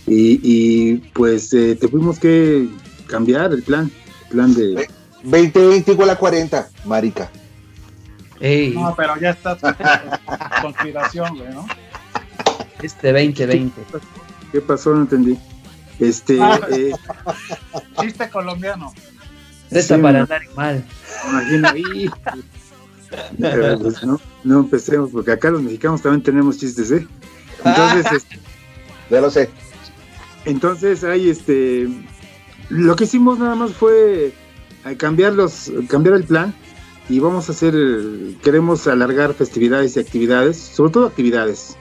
Y, y, pues eh, tuvimos que cambiar el plan, el plan de... 2020 igual a 40, marica. Ey, No, pero ya está conspiración, güey, ¿no? este 2020. ¿Qué pasó? No entendí. Este, eh, Chiste colombiano. Esta Sí, para andar mal. imagina ahí. Pero, pues, no, no empecemos, porque acá los mexicanos también tenemos chistes, ¿eh? Entonces, este, Ya lo sé. entonces hay este, lo que hicimos nada más fue eh, cambiar los, cambiar el plan y vamos a hacer, queremos alargar festividades y actividades, sobre todo actividades,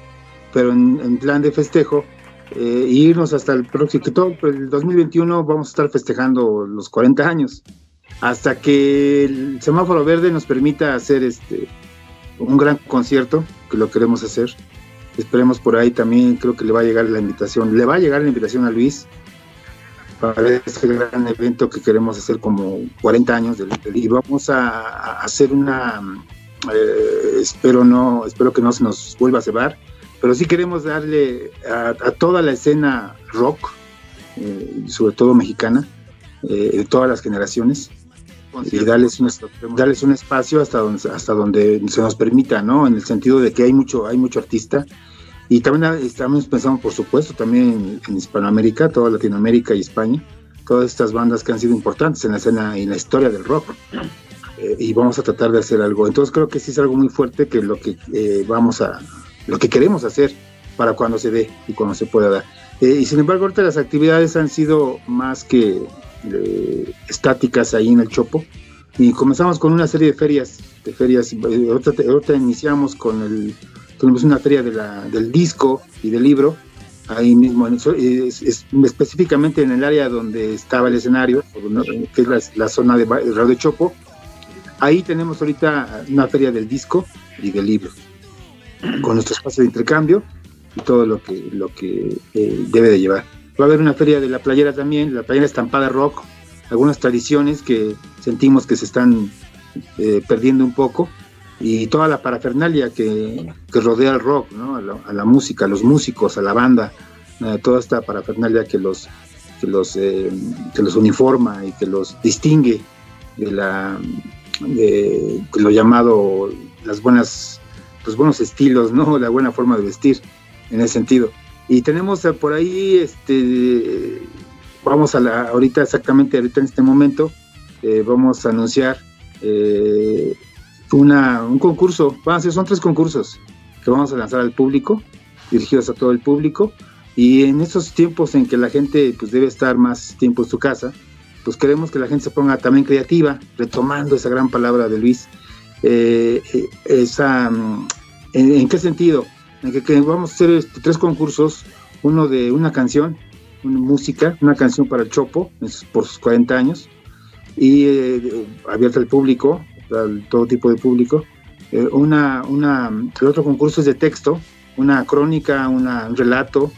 pero en, en plan de festejo, eh, e irnos hasta el próximo, que todo el 2021 vamos a estar festejando los 40 años, hasta que el semáforo verde nos permita hacer este un gran concierto, que lo queremos hacer. Esperemos por ahí también, creo que le va a llegar la invitación, le va a llegar la invitación a Luis para este gran evento que queremos hacer como 40 años del, del- y vamos a, a hacer una eh, espero no espero que no se nos vuelva a cebar pero sí queremos darle a, a toda la escena rock eh, sobre todo mexicana eh, de todas las generaciones y darles un, darles un espacio hasta donde hasta donde se nos permita no en el sentido de que hay mucho hay mucho artista y también estamos pensando por supuesto también en, en Hispanoamérica toda Latinoamérica y España todas estas bandas que han sido importantes en la escena y en la historia del rock Eh, y vamos a tratar de hacer algo. Entonces creo que sí es algo muy fuerte que lo que eh, vamos a lo que queremos hacer para cuando se dé y cuando se pueda dar. Eh, y sin embargo ahorita las actividades han sido más que eh, estáticas ahí en el Chopo. Y comenzamos con una serie de ferias de ferias eh, ahorita, iniciamos con el una feria del disco y del libro ahí mismo específicamente en el área donde estaba el escenario que es la, la zona de Radio Chopo. Ahí tenemos ahorita una feria del disco y del libro con nuestro espacio de intercambio y todo lo que lo que eh, debe de llevar va a haber una feria de la playera también la playera estampada rock algunas tradiciones que sentimos que se están eh, perdiendo un poco y toda la parafernalia que, que rodea al rock, ¿no? a, la, a la música, a los músicos, a la banda, eh, toda esta parafernalia que los, que, los, eh, que los uniforma y que los distingue de, la, de, de lo llamado las buenas, los buenos estilos, ¿no? la buena forma de vestir en ese sentido. Y tenemos eh, por ahí, este, vamos a la, ahorita exactamente, ahorita en este momento, eh, vamos a anunciar eh, una, un concurso, van a ser, son tres concursos que vamos a lanzar al público, dirigidos a todo el público, y en estos tiempos en que la gente pues debe estar más tiempo en su casa, pues queremos que la gente se ponga también creativa, retomando esa gran palabra de Luis, eh, eh, esa, mm, ¿en, qué sentido? En que, vamos a hacer este, tres concursos, uno de una canción, una música, una canción para el Chopo, por sus 40 años, y eh, abierta al público, al todo tipo de público. Una, el otro concurso es de texto, una crónica, un relato,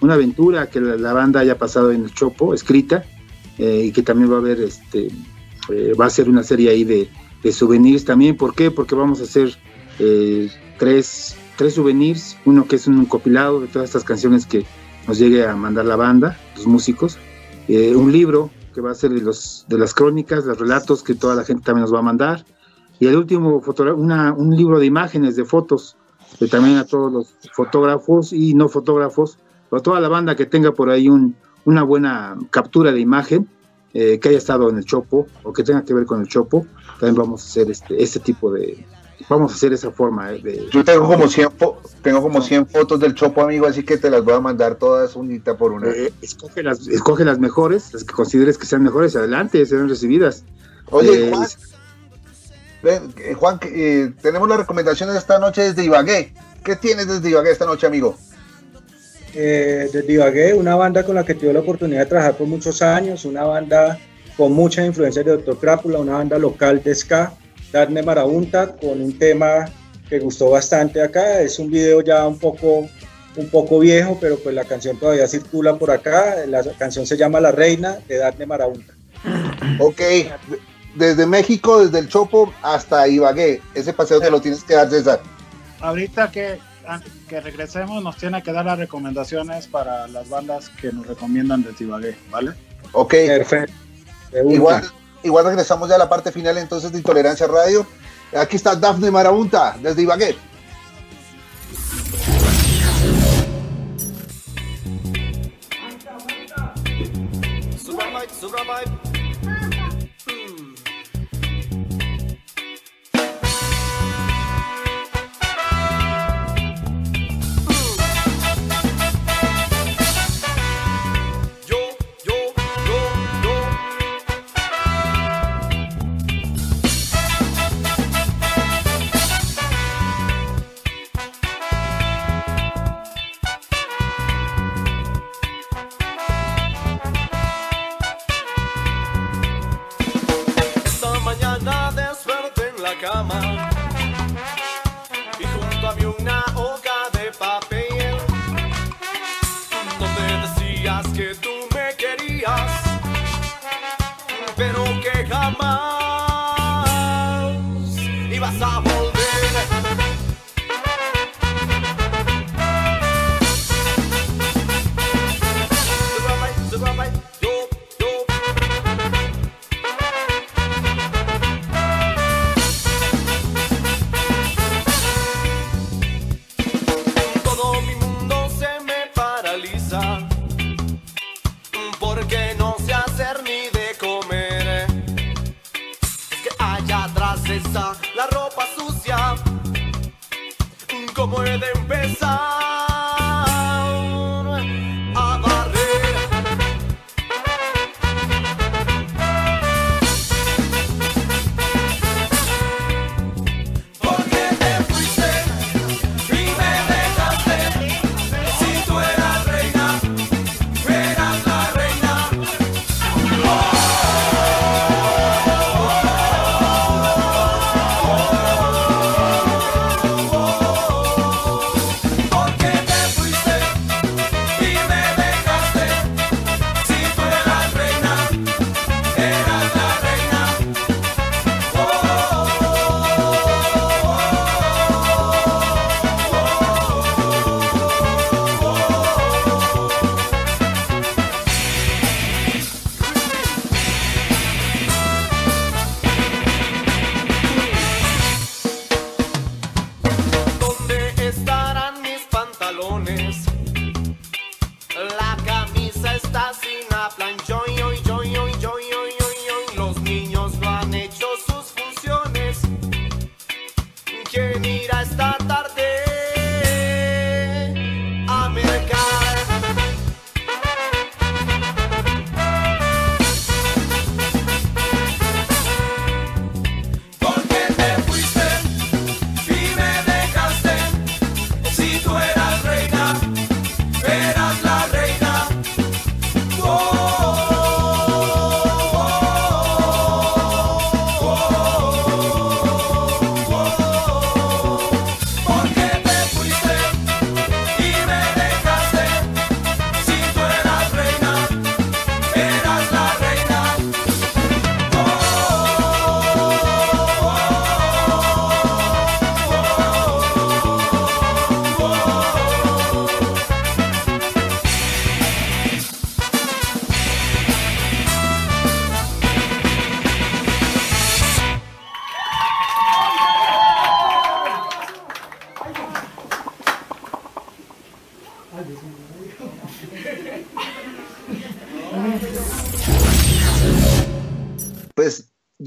una aventura que la, banda haya pasado en el Chopo, escrita, y que también va a haber, este, va a ser una serie ahí de, de souvenirs también. ¿Por qué? Porque vamos a hacer eh, tres, tres souvenirs, uno que es un compilado de todas estas canciones que nos llegue a mandar la banda, los músicos, eh, un libro que va a ser de, los, de las crónicas, los relatos que toda la gente también nos va a mandar, y el último, una, un libro de imágenes, de fotos, que también a todos los fotógrafos y no fotógrafos, a toda la banda que tenga por ahí un, una buena captura de imagen, eh, que haya estado en el Chopo o que tenga que ver con el Chopo, también vamos a hacer este, este tipo de, vamos a hacer esa forma eh, de... Yo tengo como 100, fo- tengo como 100 fotos del Chopo, amigo, así que te las voy a mandar todas unita por una. eh, escoge, las, escoge las mejores, las que consideres que sean mejores, adelante, serán recibidas. Oye, Eh, Juan, Juan, tenemos las recomendaciones esta noche desde Ibagué. ¿Qué tienes desde Ibagué esta noche, amigo? Eh, de Divagué, una banda con la que tuve la oportunidad de trabajar por muchos años, una banda con mucha influencia de Doctor Crápula, una banda local de ska, Darne Marabunta, con un tema que gustó bastante acá. Es un video ya un poco, un poco viejo, pero pues la canción todavía circula por acá. La canción se llama La Reina de Darne Marabunta. Ok, desde México, desde el Chopo hasta Ibagué. Ese paseo te lo tienes que dar, César. Ahorita que, que regresemos, nos tiene que dar las recomendaciones para las bandas que nos recomiendan de Ibagué, ¿vale? Ok. Perfecto. Igual, igual regresamos ya a la parte final entonces de Intolerancia Radio. Aquí está Dafne Marabunta desde Ibagué. Una hoja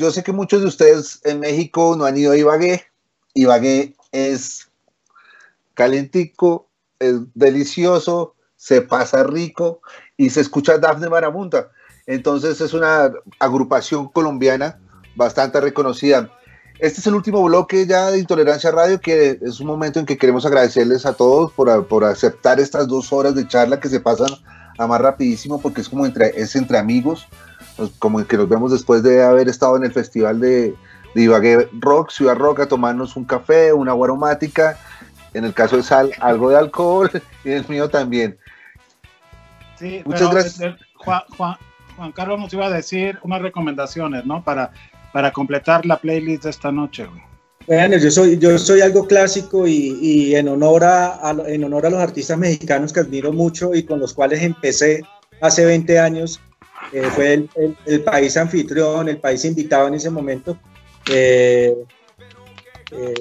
yo sé que muchos de ustedes en México no han ido a Ibagué. Ibagué es calentico, es delicioso, se pasa rico y se escucha Dafne Marabunta. Entonces es una agrupación colombiana bastante reconocida. Este es el último bloque ya de Intolerancia Radio, que es un momento en que queremos agradecerles a todos por, por aceptar estas dos horas de charla que se pasan a más rapidísimo porque es como entre, es entre amigos como que nos vemos después de haber estado en el festival de, de Ibagué Rock, Ciudad Rock, a tomarnos un café, una agua aromática. En el caso de Sal, algo de alcohol y en el mío también. Sí, Muchas pero, gracias. eh, Juan, Juan- Juan Carlos nos iba a decir unas recomendaciones, ¿no? Para, para completar la playlist de esta noche, güey. Bueno, yo soy, yo soy algo clásico y, y en, honor a, a en honor a los artistas mexicanos que admiro mucho y con los cuales empecé hace 20 años, eh, fue el, el- el país anfitrión, el país invitado en ese momento. Eh, eh,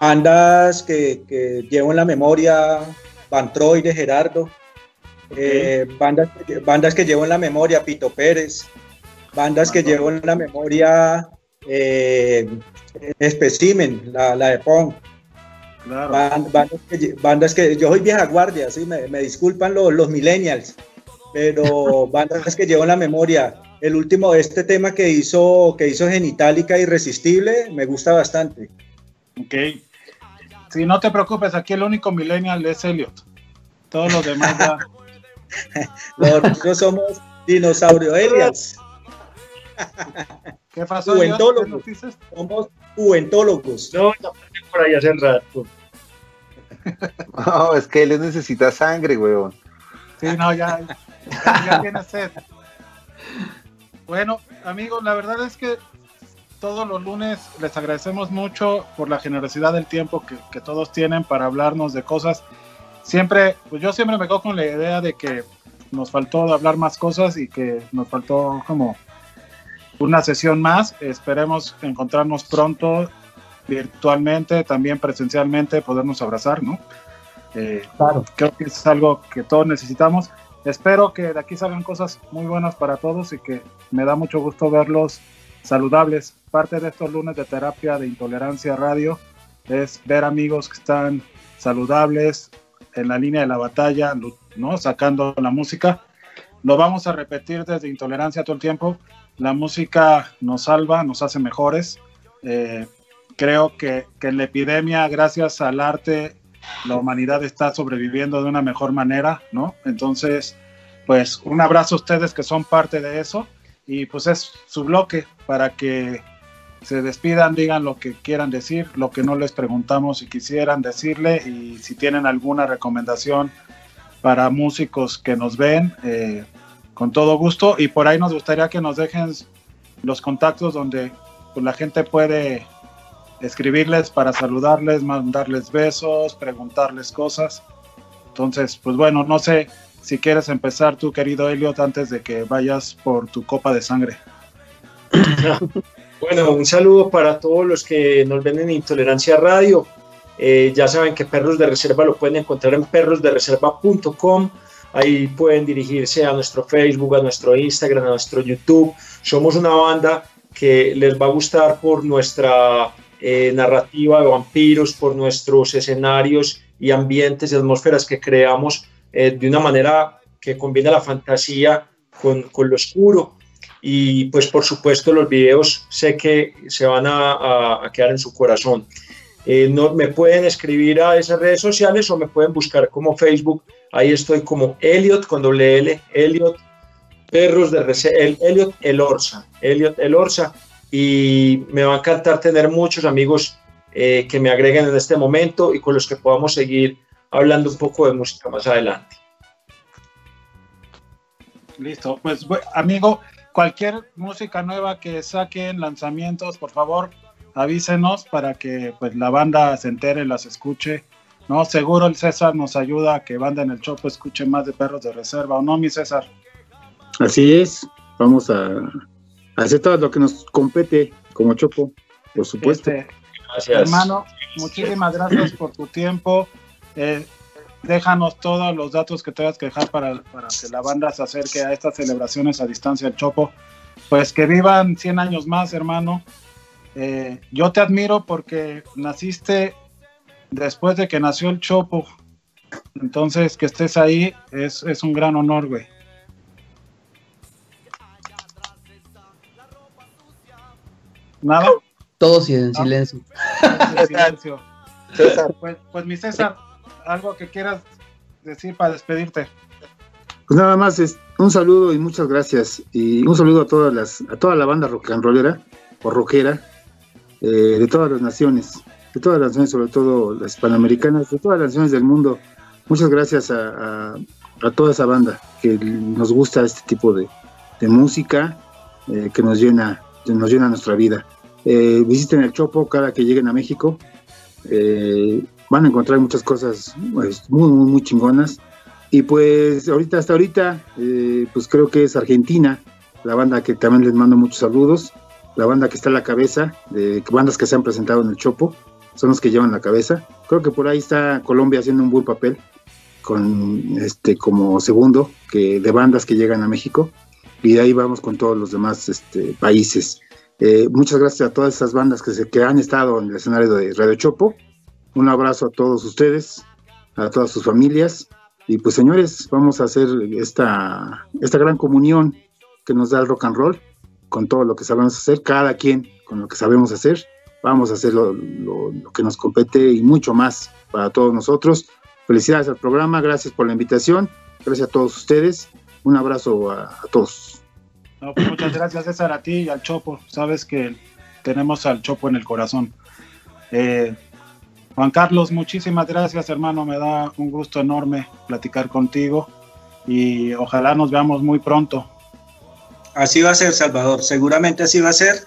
bandas que, que llevo en la memoria, Van Troy de Gerardo, bandas, que- bandas que llevo en la memoria, Pito Pérez, bandas que llevo en la memoria, eh, Specimen, la, la de Pong. Claro. Que, bandas que yo soy vieja guardia, sí, me, me disculpan los, los millennials, pero bandas que llevo en la memoria. El último, este tema que hizo, que hizo Genitalica Irresistible, me gusta bastante. Ok. Si no te preocupes, aquí el único millennial es Elliot. Todos los demás ya. Nosotros somos dinosaurio aliens, ¿Qué pasó? Elliot? ¿Qué somos juentólogos. No, por ahí hace rato. No, es que él necesita sangre, weón. Sí, no, ya, ya, ya tiene sed. Bueno, amigos, la verdad es que todos los lunes les agradecemos mucho por la generosidad del tiempo que, que todos tienen para hablarnos de cosas. Siempre, pues yo siempre me quedo con la idea de que nos faltó hablar más cosas y que nos faltó como una sesión más. Esperemos encontrarnos pronto virtualmente, también presencialmente, podernos abrazar, ¿no? Eh, Claro. creo que es algo que todos necesitamos. Espero que de aquí salgan cosas muy buenas para todos y que me da mucho gusto verlos saludables. Parte de estos lunes de terapia de intolerancia radio es ver amigos que están saludables en la línea de la batalla, ¿no? Sacando la música. Lo vamos a repetir desde intolerancia todo el tiempo. La música nos salva, nos hace mejores. Eh, creo que, que en la epidemia, gracias al arte, la humanidad está sobreviviendo de una mejor manera, ¿no? Entonces, pues un abrazo a ustedes que son parte de eso y pues es su bloque para que se despidan, digan lo que quieran decir, lo que no les preguntamos si quisieran decirle y si tienen alguna recomendación para músicos que nos ven, eh, con todo gusto. Y por ahí nos gustaría que nos dejen los contactos donde pues, la gente puede escribirles para saludarles, mandarles besos, preguntarles cosas. Entonces, pues bueno, no sé si quieres empezar tú, querido Elliot, antes de que vayas por tu copa de sangre. Bueno, un saludo para todos los que nos ven en Intolerancia Radio. Eh, ya saben que Perros de Reserva lo pueden encontrar en perrosdereserva.com. Ahí pueden dirigirse a nuestro Facebook, a nuestro Instagram, a nuestro YouTube. Somos una banda que les va a gustar por nuestra eh, narrativa de vampiros, por nuestros escenarios y ambientes y atmósferas que creamos eh, de una manera que combina la fantasía con, con lo oscuro. Y pues por supuesto los videos sé que se van a, quedar en su corazón. Eh, no, me pueden escribir a esas redes sociales o me pueden buscar como Facebook, ahí estoy como Elliot con doble L, Elliot Perros de Reserva, el, Elliot El Orsa, Elliot El Orsa y me va a encantar tener muchos amigos eh, que me agreguen en este momento y con los que podamos seguir hablando un poco de música más adelante. Listo, pues amigo, cualquier música nueva que saquen, lanzamientos, por favor, avísenos para que pues la banda se entere, las escuche. No, seguro el César nos ayuda a que banda en el Chopo escuche más de perros de reserva, ¿o no, mi César? Así es, vamos a hacer todo lo que nos compete como Chopo, por supuesto. Este, Gracias. hermano, muchísimas gracias por tu tiempo. Eh, déjanos todos los datos que tengas que dejar para, para que la banda se acerque a estas celebraciones a distancia del Chopo. Pues que vivan 100 años más, hermano. Eh, yo te admiro porque naciste después de que nació el Chopo. Entonces, que estés ahí es, es un gran honor, güey. Nada. Todos en silencio. En silencio. César, Pues, pues mi César, algo que quieras decir para despedirte. Pues nada más es un saludo y muchas gracias. Y un saludo a todas las, a toda la banda rock and rollera o rockera eh, de todas las naciones, de todas las naciones, sobre todo las panamericanas, de todas las naciones del mundo. Muchas gracias a, a- a toda esa banda que nos gusta este tipo de, de música eh, que nos llena, nos llena nuestra vida. Eh, visiten el Chopo cada que lleguen a México. Eh, van a encontrar muchas cosas pues, muy, muy, muy chingonas. Y pues ahorita, hasta ahorita, eh, pues creo que es Argentina, la banda que también les mando muchos saludos, la banda que está a la cabeza, de bandas que se han presentado en el Chopo, son los que llevan la cabeza. Creo que por ahí está Colombia haciendo un buen papel, con este como segundo que de bandas que llegan a México, y de ahí vamos con todos los demás este, países. Eh, muchas gracias a todas esas bandas que, se, que han estado en el escenario de Radio Chopo. Un abrazo a todos ustedes, a todas sus familias. Y pues señores, vamos a hacer esta, esta gran comunión que nos da el rock and roll con todo lo que sabemos hacer, cada quien con lo que sabemos hacer. Vamos a hacer lo, lo- lo que nos compete y mucho más para todos nosotros. Felicidades al programa, gracias por la invitación, gracias a todos ustedes. Un abrazo a, a todos. No, pues muchas gracias César a ti y al Chopo. Sabes que tenemos al Chopo en el corazón. Eh, Juan Carlos, muchísimas gracias hermano. Me da un gusto enorme platicar contigo y ojalá nos veamos muy pronto. Así va a ser, Salvador, seguramente así va a ser.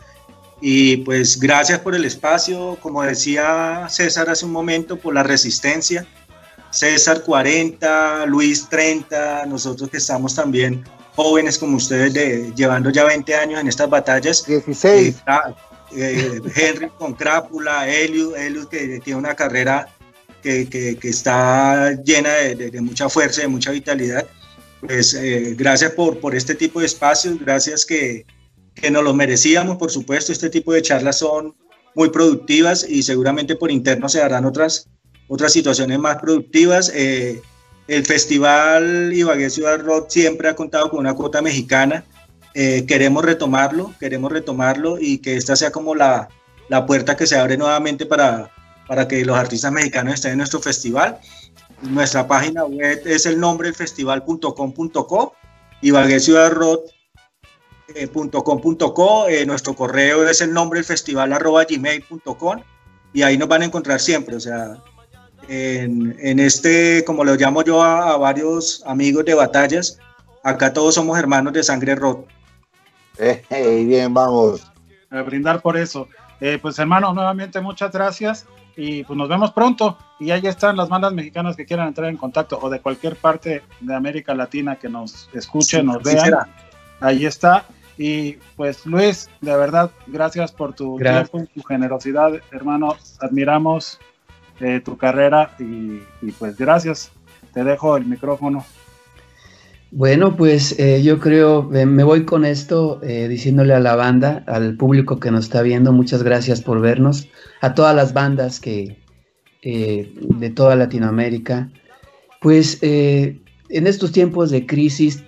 Y pues gracias por el espacio, como decía César hace un momento, por la resistencia. César 40, Luis 30, nosotros que estamos también jóvenes como ustedes, de, llevando ya 20 años en estas batallas. 16. Eh, Henry con Crápula, Eliud, Eliud que tiene una carrera que, que- que está llena de, de- de mucha fuerza, de mucha vitalidad. Pues eh, gracias por, por este tipo de espacios, gracias que, que nos lo merecíamos, por supuesto, este tipo de charlas son muy productivas y seguramente por interno se darán otras, otras situaciones más productivas. Eh, el Festival Ibagué Ciudad Rock siempre ha contado con una cuota mexicana. Eh, queremos retomarlo, queremos retomarlo y que esta sea como la, la puerta que se abre nuevamente para, para que los artistas mexicanos estén en nuestro festival. Nuestra página web es el nombre del festival.com.co Ibagué Ciudad Rock eh, punto punto eh, nuestro correo es el nombre del festival arroba y ahí nos van a encontrar siempre, o sea, en, en este, como lo llamo yo a, a varios amigos de batallas, acá todos somos hermanos de sangre rock. Eh, bien, vamos. A brindar por eso. Eh, pues hermano, nuevamente muchas gracias y pues nos vemos pronto. Y ahí están las bandas mexicanas que quieran entrar en contacto o de cualquier parte de América Latina que nos escuchen, Sí, nos vean. será. Ahí está. Y pues Luis, de verdad, gracias por tu Gracias. tiempo, tu generosidad, hermano. Admiramos tu carrera y, pues gracias. Te dejo el micrófono. Bueno, pues eh, yo creo, eh, me voy con esto eh, diciéndole a la banda, al público que nos está viendo, muchas gracias por vernos, a todas las bandas que eh, de toda Latinoamérica. Pues en estos tiempos de crisis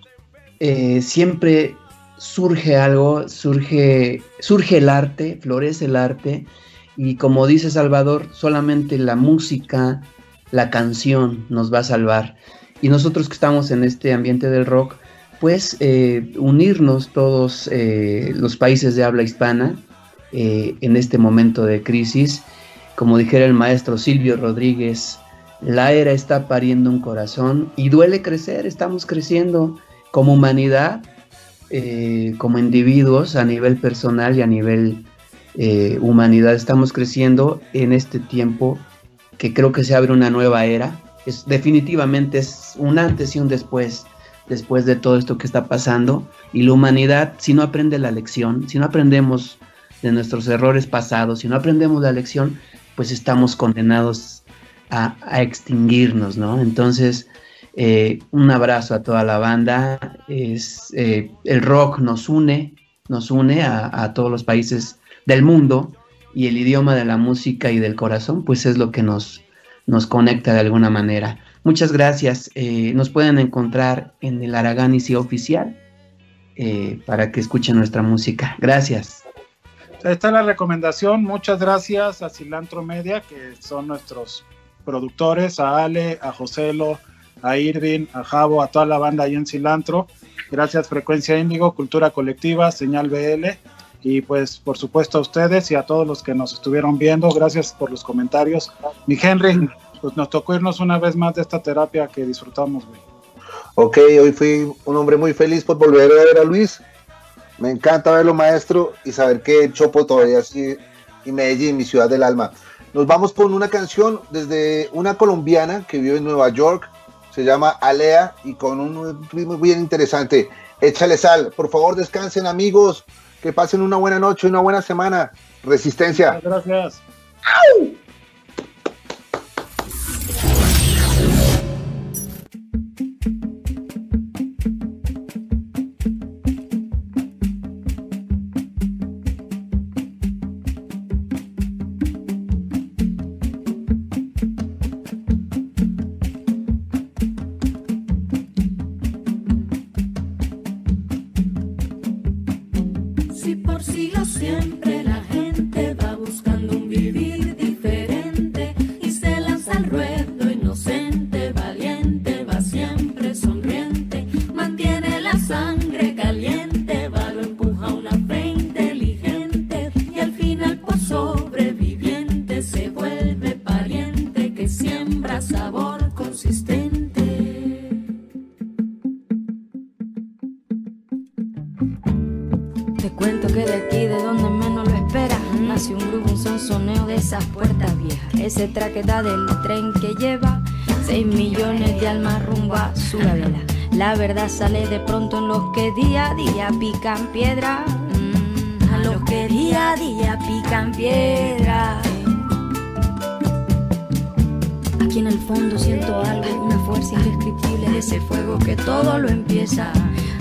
siempre surge algo, surge, surge el arte, florece el arte, y como dice Salvador, solamente la música, la canción nos va a salvar. Y nosotros que estamos en este ambiente del rock, pues eh, unirnos todos eh, los países de habla hispana eh, en este momento de crisis. Como dijera el maestro Silvio Rodríguez, la era está pariendo un corazón y duele crecer, estamos creciendo como humanidad, como individuos a nivel personal y a nivel eh, humanidad, estamos creciendo en este tiempo que creo que se abre una nueva era. Es, definitivamente es un antes y un después, después de todo esto que está pasando. Y la humanidad, si no aprende la lección, si no aprendemos de nuestros errores pasados, si no aprendemos la lección, pues estamos condenados a, extinguirnos, ¿no? Entonces, eh, un abrazo a toda la banda. Es, eh, el rock nos une, nos une a, todos los países del mundo y el idioma de la música y del corazón, pues es lo que nos, nos conecta de alguna manera. Muchas gracias. Eh, nos pueden encontrar en el Araganici oficial eh, para que escuchen nuestra música. Gracias. Ahí está la recomendación. Muchas gracias a Cilantro Media, que son nuestros productores, a Ale, a Joselo, a Irving, a Javo, a toda la banda ahí en Cilantro. Gracias Frecuencia Índigo, Cultura Colectiva, Señal BL y pues por supuesto a ustedes y a todos los que nos estuvieron viendo. Gracias por los comentarios. Mi Henry, pues nos tocó irnos una vez más de esta terapia que disfrutamos, güey. Ok, hoy fui un hombre muy feliz por volver a ver a Luis. Me encanta verlo, maestro, y saber que Chopo todavía sigue y Medellín, mi ciudad del alma. Nos vamos con una canción desde una colombiana que vive en Nueva York, se llama Alea y con un ritmo bien interesante. Échale sal, por favor descansen amigos, que pasen una buena noche, una buena semana. Resistencia. Gracias. Si Te cuento que de aquí, de donde menos lo esperas, nace un grupo, un sonsoneo de esas puertas viejas. Ese traqueta del tren que lleva 6 millones de almas rumbo a su vela. La verdad sale de pronto en los que día a día pican piedra. Mm, a los que día a día pican piedra. Aquí en el fondo siento algo, una fuerza indescriptible de ese fuego que todo lo empieza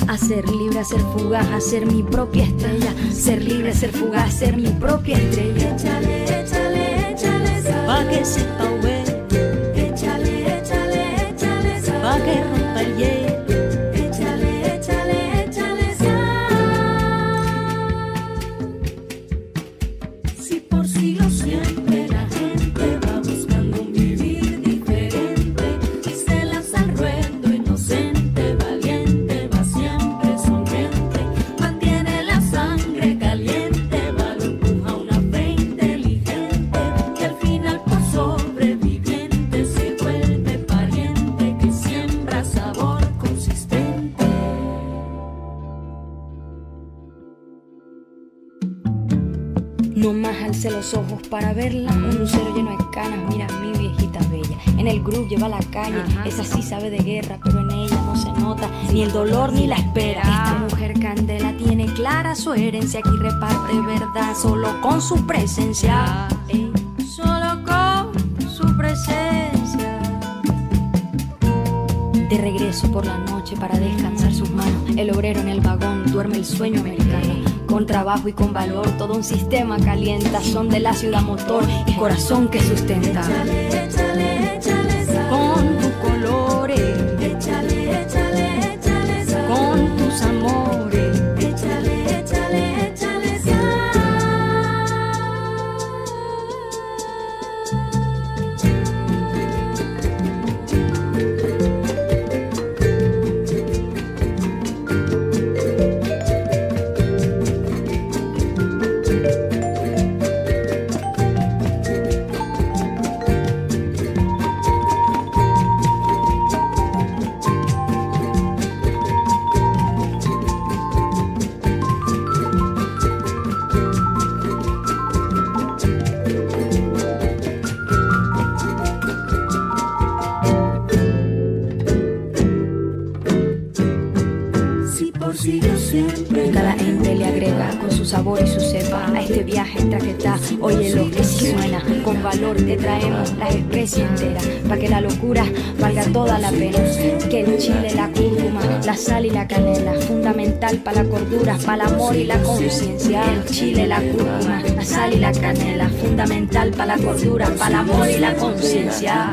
a ser libre, a ser fugaz, a mi propia estrella. Ser libre, a ser fugaz, a mi propia estrella. Échale, échale, échale. Pa' que sepa los ojos para verla. Un lucero lleno de canas, mira mi viejita bella. En el grupo lleva a la calle, esa sí sabe de guerra, pero en ella no se nota ni el dolor ni la espera. Esta mujer candela tiene clara su herencia, aquí reparte verdad solo con su presencia. Ey, solo con su presencia. De regreso por la noche para descansar sus manos, el obrero en el vagón duerme el sueño americano. Con trabajo y con valor, todo un sistema calienta, son de la ciudad motor y corazón que sustenta. Enteras, para que la locura valga toda la pena. Que el chile, la cúrcuma, la sal y la canela, fundamental para la cordura, para el amor y la conciencia. El chile, la cúrcuma, la sal y la canela, fundamental para la cordura, para el amor y la conciencia.